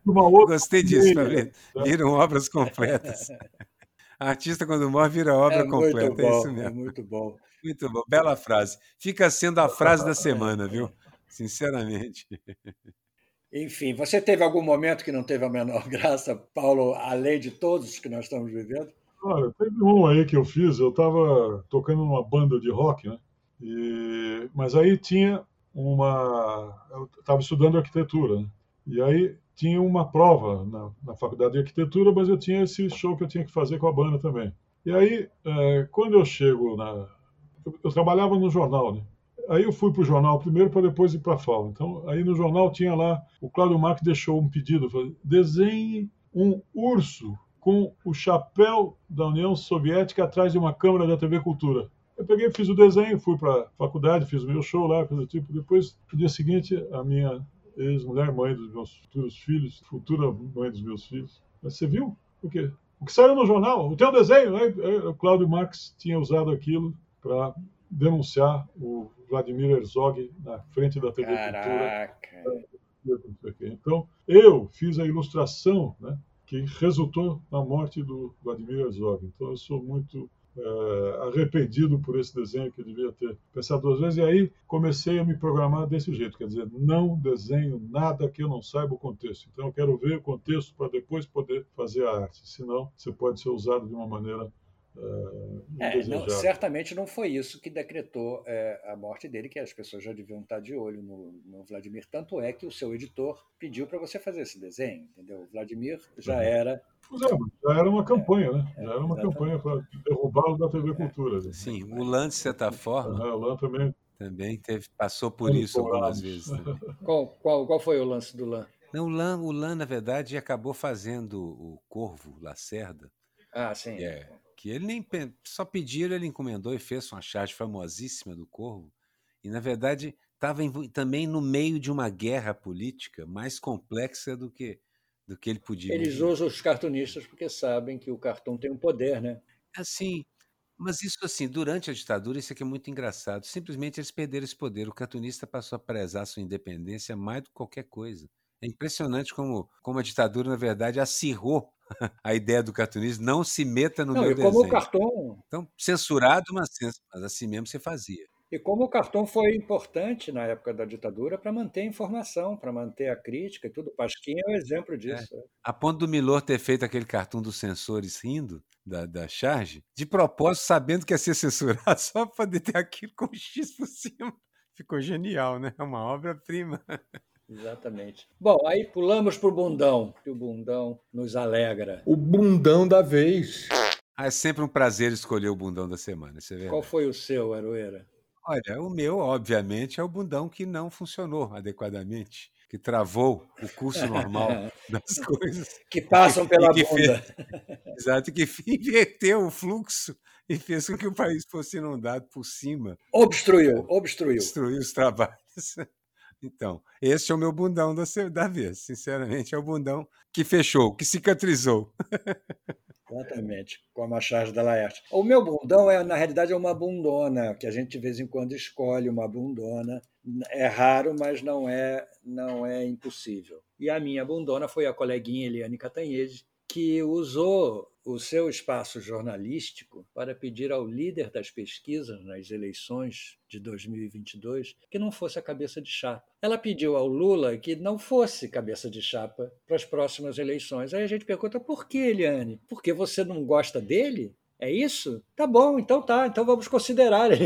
uma outra Gostei disso, tá vendo? Viram obras completas. Artista, quando morre, vira obra é completa. Bom, é isso mesmo. É muito bom. Muito bom. Bela frase. Fica sendo a frase da semana, viu? Sinceramente. Enfim, você teve algum momento que não teve a menor graça, Paulo, além de todos que nós estamos vivendo? Olha, teve um aí que eu fiz, eu estava tocando numa banda de rock, né? E, mas aí tinha uma. Eu estava estudando arquitetura, né? E aí tinha uma prova na, na, faculdade de arquitetura, mas eu tinha esse show que eu tinha que fazer com a banda também. E aí, é, quando eu chego na. Eu, eu, trabalhava no jornal, né? Aí eu fui para o jornal primeiro para depois ir para a FAO. Então, aí no jornal tinha lá, o Cláudio Marques deixou um pedido: desenhe um urso com o chapéu da União Soviética atrás de uma câmera da TV Cultura. Eu peguei, fiz o desenho, fui para a faculdade, fiz o meu show lá, coisa do tipo. Depois, no dia seguinte, a minha ex-mulher, mãe dos meus futuros filhos, futura mãe dos meus filhos. Mas você viu? O quê? O que saiu no jornal, o teu desenho, né? O Cláudio Marx tinha usado aquilo para denunciar o Vladimir Herzog na frente da TV Caraca. Cultura. Então, eu fiz a ilustração né, que resultou na morte do Vladimir Herzog. Então, eu sou muito é, arrependido por esse desenho que eu devia ter pensado duas vezes. E aí comecei a me programar desse jeito, quer dizer, não desenho nada que eu não saiba o contexto. Então eu quero ver o contexto para depois poder fazer a arte. Senão, você pode ser usado de uma maneira é, é não, certamente não foi isso que decretou é, a morte dele, que as pessoas já deviam estar de olho no, no Vladimir. Tanto é que o seu editor pediu para você fazer esse desenho, entendeu? O Vladimir já uhum. era. já era uma campanha, né? É, já era uma campanha para derrubá-lo da TV Cultura. Né? Sim, o Lan, de certa forma. o Lan também. Também teve, passou por isso algumas vezes. Né? Qual, qual, qual foi o lance do Lan? Não, o Lan, o Lan, na verdade, acabou fazendo o Corvo Lacerda. Ah, sim. É, que ele nem só pediram, ele encomendou e fez uma charge famosíssima do Corvo. E na verdade estava também no meio de uma guerra política mais complexa do que do que ele podia. Eles usam os cartunistas porque sabem que o cartão tem um poder, né? Assim, mas isso assim, durante a ditadura, isso aqui é muito engraçado. Simplesmente eles perderam esse poder. O cartunista passou a prezar sua independência mais do que qualquer coisa. É impressionante como, como a ditadura, na verdade, acirrou a ideia do cartunismo, não se meta no não, meu e desenho. Como o cartão... Então, censurado, mas, mas assim mesmo você fazia. E como o cartão foi importante na época da ditadura para manter a informação, para manter a crítica e tudo. Pasquim é um exemplo disso. É. A ponto do Milor ter feito aquele cartão dos censores rindo da, da charge, de propósito, sabendo que ia ser censurado, só para poder ter aquilo com X por cima. Ficou genial, né? É uma obra-prima. Exatamente. Bom, aí pulamos para o bundão, que o bundão nos alegra. O bundão da vez. Ah, é sempre um prazer escolher o bundão da semana. Você Qual foi o seu, Aroeira? Olha, o meu, obviamente, é o bundão que não funcionou adequadamente, que travou o curso normal das coisas. Que passam pela que bunda. Fez, exato, que inverteu o fluxo e fez com que o país fosse inundado por cima. Obstruiu, obstruiu. Obstruiu os trabalhos. Então, esse é o meu bundão da, da vez. Sinceramente, é o bundão que fechou, que cicatrizou. Exatamente, com a Machado da Laerte. O meu bundão, é, na realidade, é uma bundona, que a gente de vez em quando escolhe uma bundona. É raro, mas não é, não é impossível. E a minha bundona foi a coleguinha Eliane Catanhede, que usou o seu espaço jornalístico para pedir ao líder das pesquisas nas eleições de 2022 que não fosse a cabeça de chapa. Ela pediu ao Lula que não fosse cabeça de chapa para as próximas eleições. Aí a gente pergunta: por que, Eliane? Porque você não gosta dele? É isso? Tá bom, então tá, então vamos considerar.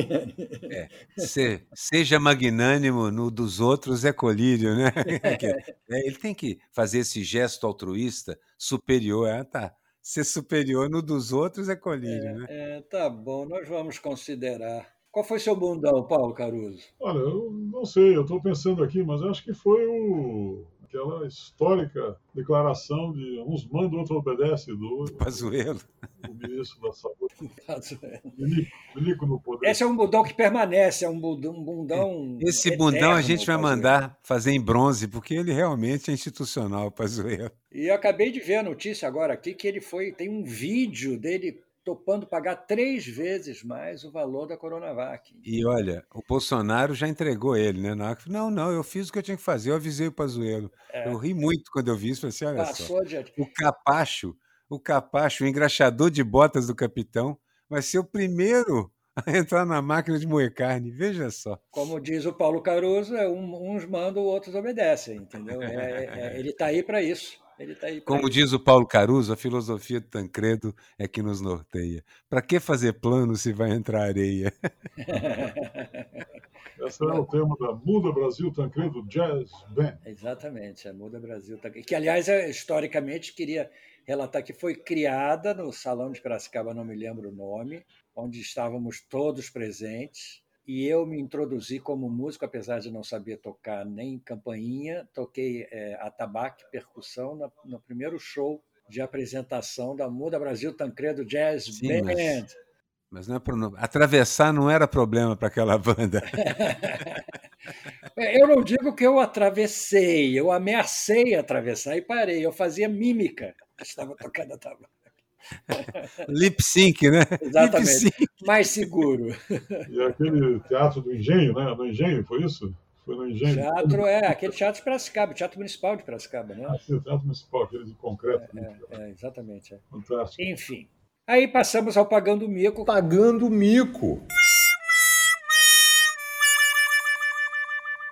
É, se, seja magnânimo no dos outros é colírio, né? É, ele tem que fazer esse gesto altruísta superior. Ah, tá. Ser superior no dos outros é colírio, é, né? É, tá bom, nós vamos considerar. Qual foi seu bundão, Paulo Caruso? Olha, eu não sei, eu estou pensando aqui, mas acho que foi o aquela histórica declaração de uns mandam, outro obedece do Pazuello, o ministro da Saúde. Milico, Milico no poder. Esse é um bundão que permanece, é um bundão. Um bundão Esse bundão a gente vai mandar fazer em bronze, porque ele realmente é institucional, Pazuello. E eu acabei de ver a notícia agora aqui que ele foi. Tem um vídeo dele topando pagar três vezes mais o valor da Coronavac. E olha, o Bolsonaro já entregou ele, né? Não, não, eu fiz o que eu tinha que fazer, eu avisei o Pazuello. É. Eu ri muito quando eu vi isso, falei assim, olha Passou só, adiante. o capacho, o capacho, o engraxador de botas do capitão, vai ser o primeiro a entrar na máquina de moer carne, veja só. Como diz o Paulo Caruso, é uns mandam, outros obedecem, entendeu? É, é, ele está aí para isso. Tá Como diz o Paulo Caruso, a filosofia de Tancredo é que nos norteia. Para que fazer plano se vai entrar areia? Esse é o tema da Muda Brasil Tancredo Jazz Band. Exatamente, a Muda Brasil Tancredo. Que, aliás, é, historicamente, queria relatar que foi criada no Salão de Piracicaba, não me lembro o nome, onde estávamos todos presentes e eu me introduzi como músico, apesar de não saber tocar nem campainha, toquei é, atabaque, percussão na, no primeiro show de apresentação da Muda Brasil Tancredo Jazz Sim, Band. Mas, mas não é pro, atravessar não era problema para aquela banda. eu não digo que eu atravessei, eu ameacei atravessar e parei. Eu fazia mímica. Estava tocando atabaque. Lip sync, né? Exatamente. Sync. Mais seguro. E aquele teatro do Engenho, né? Do Engenho, foi isso? Foi no Engenho. Teatro, é, aquele teatro de Piracicaba, Teatro Municipal de Piracicaba, né? Ah, sim, o Teatro Municipal, aquele de concreto. É, né? é, é exatamente. É. Fantástico. Enfim. Aí passamos ao Pagando Mico. Pagando Mico.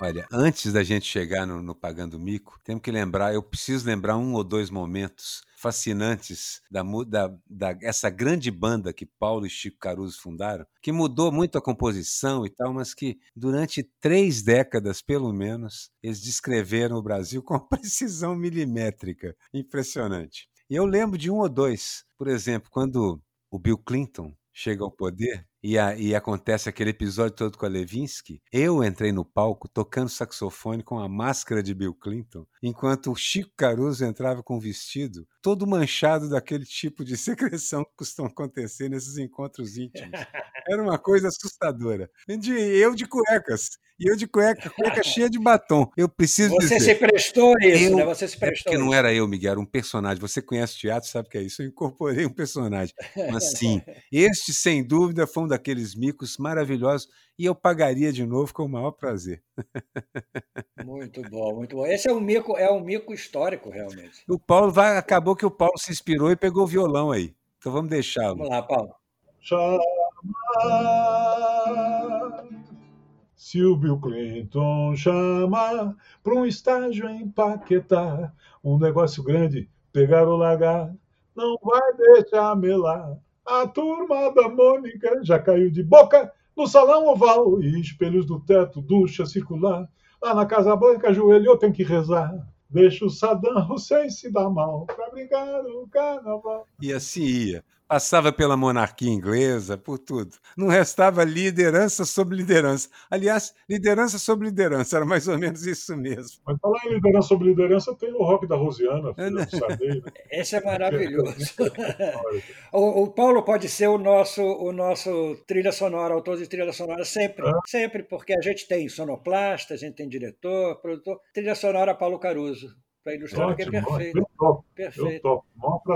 Olha, antes da gente chegar no, no, Pagando Mico, temos que lembrar, eu preciso lembrar um ou dois momentos fascinantes da, da, da, essa grande banda que Paulo e Chico Caruso fundaram, que mudou muito a composição e tal, mas que durante três décadas, pelo menos, eles descreveram o Brasil com precisão milimétrica. Impressionante. E eu lembro de um ou dois, por exemplo, quando o Bill Clinton chega ao poder e, a, e, acontece aquele episódio todo com a Levinsky, eu entrei no palco tocando saxofone com a máscara de Bill Clinton, enquanto o Chico Caruso entrava com o vestido todo manchado daquele tipo de secreção que costuma acontecer nesses encontros íntimos. Era uma coisa assustadora. Eu de cuecas, e eu de cueca, cueca cheia de batom. Eu preciso Você dizer, se prestou isso, eu, né? Você se prestou. É porque não era eu, Miguel, era um personagem. Você conhece teatro, sabe o que é isso? Eu incorporei um personagem. Mas sim, este, sem dúvida, foi um daqueles micos maravilhosos e eu pagaria de novo com o maior prazer. Muito bom, muito bom. Esse é um mico, é um mico histórico, realmente. O Paulo vai, acabou que o Paulo se inspirou e pegou o violão aí. Então vamos deixá-lo. Vamos lá, Paulo. Se o Bill Clinton chama para um estágio em Paquetá, um negócio grande, pegar ou largar, não vai deixar melar. A turma da Mônica já caiu de boca no salão oval e espelhos do teto, ducha circular. Lá na Casa Branca, eu tenho que rezar. Deixa o Saddam Hussein se dar mal para brincar o carnaval. E assim ia passava pela monarquia inglesa, por tudo. Não restava liderança sobre liderança. Aliás, liderança sobre liderança, era mais ou menos isso mesmo. Mas falar em liderança sobre liderança, tem o rock da Rosiana, Sardei, né? Esse é maravilhoso. o, o, Paulo pode ser o nosso, o nosso trilha sonora, autor de trilha sonora, sempre, é? sempre, porque a gente tem sonoplasta, a gente tem diretor, produtor. Trilha sonora Paulo Caruso para ilustrar, Ótimo, que é perfeito. Topo, perfeito. Eu topo.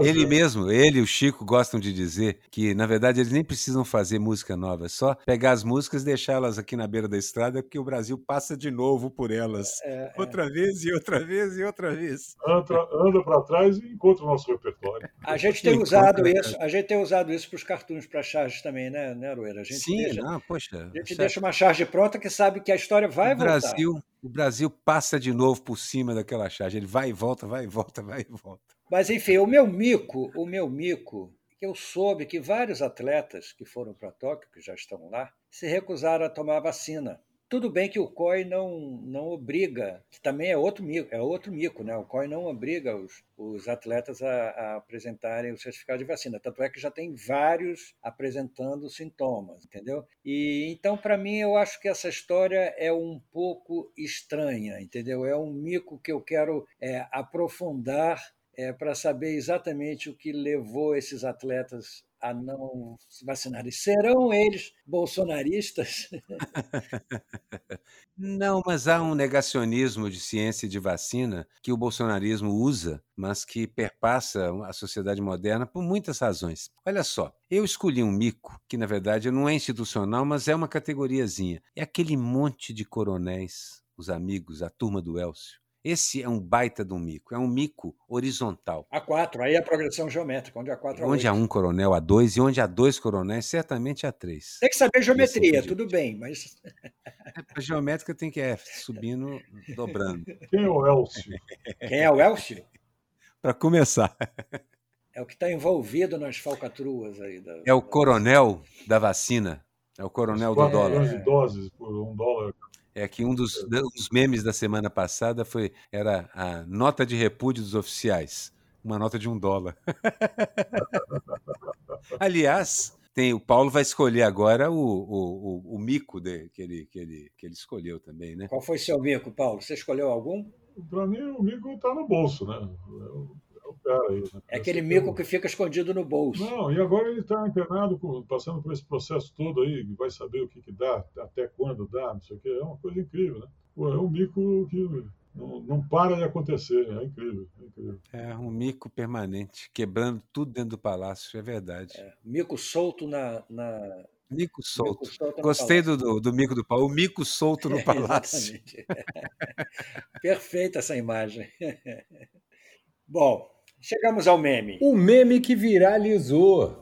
Ele mesmo, ele e o Chico gostam de dizer que, na verdade, eles nem precisam fazer música nova, é só pegar as músicas e deixá-las aqui na beira da estrada, porque o Brasil passa de novo por elas. É, é. outra é. vez e outra vez e outra vez. Anda, anda para trás e encontra o nosso repertório. A gente tem usado isso, a gente tem usado isso para os cartoons, para charges também, né, né Aroeira? A gente Sim, deixa, não, poxa. A gente certo. deixa uma charge pronta que sabe que a história vai o voltar. Brasil, o Brasil passa de novo por cima daquela charge. Ele vai e volta, vai e volta, vai e volta. Mas enfim, o meu mico, o meu mico, eu soube que vários atletas que foram para Tóquio, que já estão lá, se recusaram a tomar vacina. Tudo bem que o COI não, não obriga, que também é outro mico, é outro mico, né? O COI não obriga os, os atletas a, a, apresentarem o certificado de vacina. Tanto é que já tem vários apresentando sintomas, entendeu? E então, para mim, eu acho que essa história é um pouco estranha, entendeu? É um mico que eu quero é, aprofundar é, para saber exatamente o que levou esses atletas a não se vacinarem. Serão eles bolsonaristas? Não, mas há um negacionismo de ciência e de vacina que o bolsonarismo usa, mas que perpassa a sociedade moderna por muitas razões. Olha só, eu escolhi um mico que, na verdade, não é institucional, mas é uma categoriazinha. É aquele monte de coronéis, os amigos, a turma do Elcio esse é um baita de um mico, é um mico horizontal. A quatro, aí é a progressão geométrica, onde há quatro Onde há um coronel, há dois, e onde há dois coronéis, certamente há três. Tem que saber geometria, tudo bem, mas. É, a geométrica tem que é, subindo, dobrando. Quem é o Elcio? Quem é o Elcio? Para começar. É o que está envolvido nas falcatruas aí. Da, é o coronel da vacina. É o coronel do dólar. de doses por um dólar é que um dos, dos memes da semana passada foi era a nota de repúdio dos oficiais, uma nota de um dólar. Aliás, tem o Paulo vai escolher agora o, o, o, o mico de, que, ele, que, ele, que ele escolheu também, né? Qual foi seu mico, Paulo? Você escolheu algum? Para mim, o mico está no bolso, né? Eu aí. Né? É aquele mico que fica escondido no bolso. Não, e agora ele está internado, passando por esse processo todo aí, vai saber o que, que dá, até quando dá, não sei o quê. É uma coisa incrível, né? Pô, é um mico que não, não para de acontecer, é incrível, é incrível. É um mico permanente, quebrando tudo dentro do palácio, é verdade. É, mico solto na, na... Mico solto. Mico solto Gostei do, do, do, mico do pau. O mico solto no palácio. Perfeita essa imagem. Bom, Chegamos ao meme. O meme que viralizou.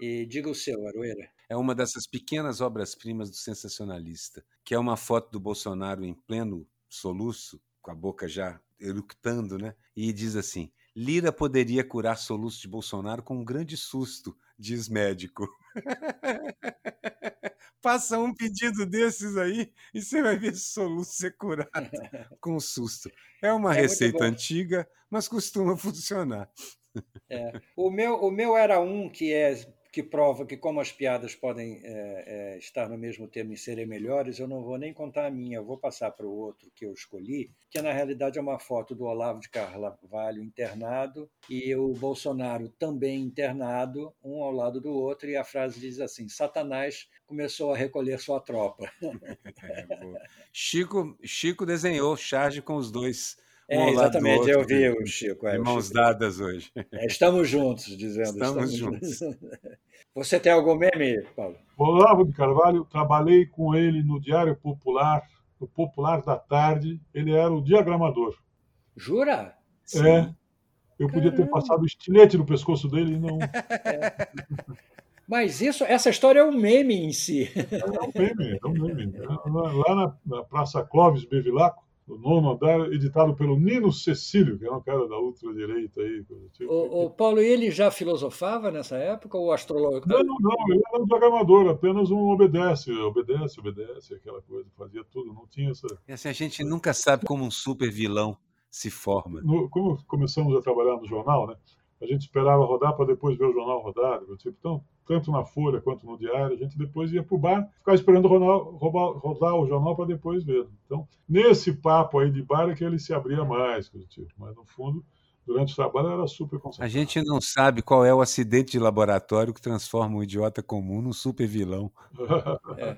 E diga o seu, Aroeira. É uma dessas pequenas obras-primas do sensacionalista, que é uma foto do Bolsonaro em pleno soluço, com a boca já eructando, né? E diz assim: Lira poderia curar soluço de Bolsonaro com um grande susto, diz médico. Faça um pedido desses aí e você vai ver soluço ser curado com susto. É uma é receita antiga, mas costuma funcionar. É. O, meu, o meu era um que é que prova que como as piadas podem é, é, estar no mesmo termo e serem melhores, eu não vou nem contar a minha, eu vou passar para o outro que eu escolhi, que na realidade é uma foto do Olavo de Carvalho internado e o Bolsonaro também internado, um ao lado do outro, e a frase diz assim: Satanás começou a recolher sua tropa. É, Chico, Chico desenhou charge com os dois é, exatamente, outro, eu vi o Chico. É, mãos Chico. dadas hoje. É, estamos juntos, dizendo. Estamos, estamos juntos. Você tem algum meme, Paulo? Olavo de Carvalho, trabalhei com ele no Diário Popular, no Popular da Tarde. Ele era o diagramador. Jura? Sim. É. Eu Caramba. podia ter passado o estilete no pescoço dele e não. É. Mas isso, essa história é um meme em si. É um meme, é um meme. Lá na, na Praça Clóvis Bevilacqua, o nono andar, editado pelo Nino Cecílio, que era um cara da ultradireita aí. Tipo. O, o, Paulo, ele já filosofava nessa época ou astrologava? Não, não, ele era um programador, apenas um obedece, obedece, obedece, aquela coisa, fazia tudo, não tinha essa. E assim, a gente nunca sabe como um super vilão se forma. No, como começamos a trabalhar no jornal, né? A gente esperava rodar para depois ver o jornal rodar. Tipo, então, tanto na Folha quanto no Diário, a gente depois ia para o bar, ficava esperando rodar, rodar o jornal para depois ver. Então, nesse papo aí de bar é que ele se abria mais, tipo, mas no fundo, durante o trabalho era super concentrado. A gente não sabe qual é o acidente de laboratório que transforma um idiota comum num super vilão. é.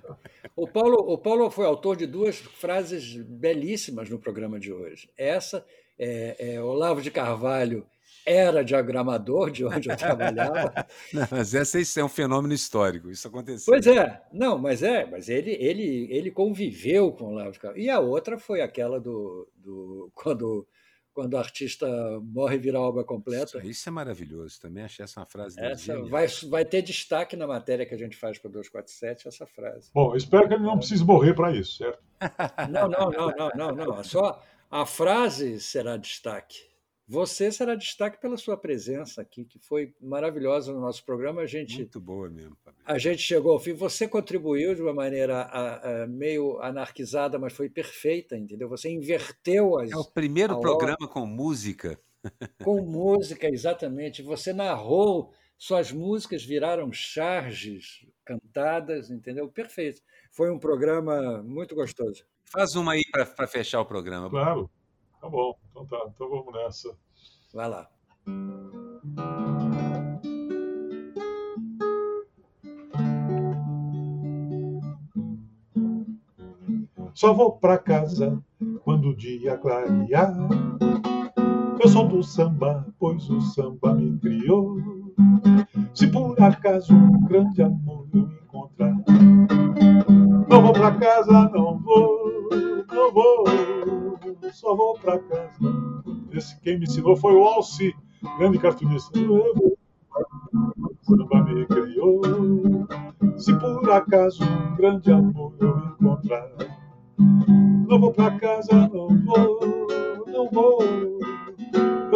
o, Paulo, o Paulo foi autor de duas frases belíssimas no programa de hoje. Essa é, é Olavo de Carvalho era diagramador de onde eu trabalhava. Não, mas essa é um fenômeno histórico, isso aconteceu. Pois é, não, mas é, mas ele, ele, ele conviveu com o Olavo de Carvalho. E a outra foi aquela do, do quando quando o artista morre e vira obra completa. Isso, isso é maravilhoso, também achei essa uma frase essa vai, vai ter destaque na matéria que a gente faz para o 247, essa frase. Bom, espero que ele não precise morrer para isso, certo? Não, não, não, não, não, não. Só a frase será destaque. Você será destaque pela sua presença aqui, que foi maravilhosa no nosso programa. A gente, Muito boa mesmo. A gente chegou ao fim. Você contribuiu de uma maneira a, a, meio anarquizada, mas foi perfeita, entendeu? Você inverteu as. É o primeiro programa com música. Com música, exatamente. Você narrou, suas músicas viraram charges cantadas, entendeu? Perfeito. Foi um programa muito gostoso. Faz uma aí para fechar o programa. Claro. Tá bom, então tá. Então vamos nessa. Vai lá. Só vou pra casa quando o dia clarear. Eu sou do samba, pois o samba me criou. Se por acaso um grande amor eu encontrar, não vou pra casa, não vou, não vou só vou pra casa. Esse quem me ensinou foi o Alci, grande cartunista. Samba me criou. Se por acaso um grande amor eu encontrar, não vou pra casa, não vou, não vou.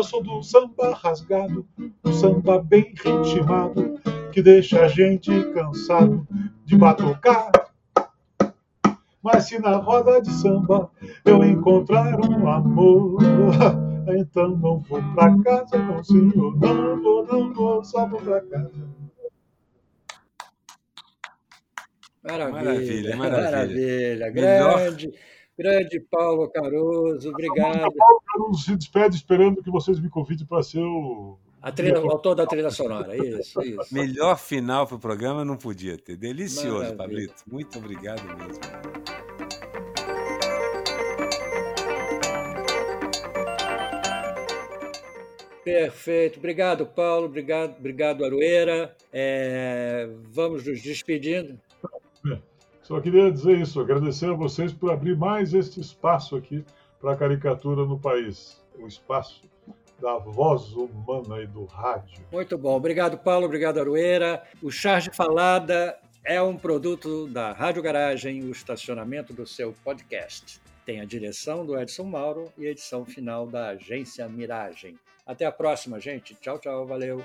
Eu sou do samba rasgado, do samba bem ritmado, que deixa a gente cansado de batucar mas se na roda de samba eu encontrar um amor, então não vou pra casa, não, senhor. Não vou, não vou, só vou pra casa. Maravilha, maravilha. maravilha. Grande, grande Paulo Caruso, obrigado. Paulo Caruso se despede esperando que vocês me convidem para ser o a trilha, o autor da trilha sonora, isso, isso. Melhor final para o programa não podia ter. Delicioso, Maravilha. Pablito. Muito obrigado mesmo. Perfeito. Obrigado, Paulo. Obrigado, obrigado Aroeira. É, vamos nos despedindo. É, só queria dizer isso, agradecer a vocês por abrir mais este espaço aqui para a caricatura no país. O espaço da voz humana e do rádio. Muito bom. Obrigado, Paulo. Obrigado, Aroeira. O Charge Falada é um produto da Rádio Garagem, o estacionamento do seu podcast. Tem a direção do Edson Mauro e a edição final da agência Miragem. Até a próxima, gente. Tchau, tchau. Valeu.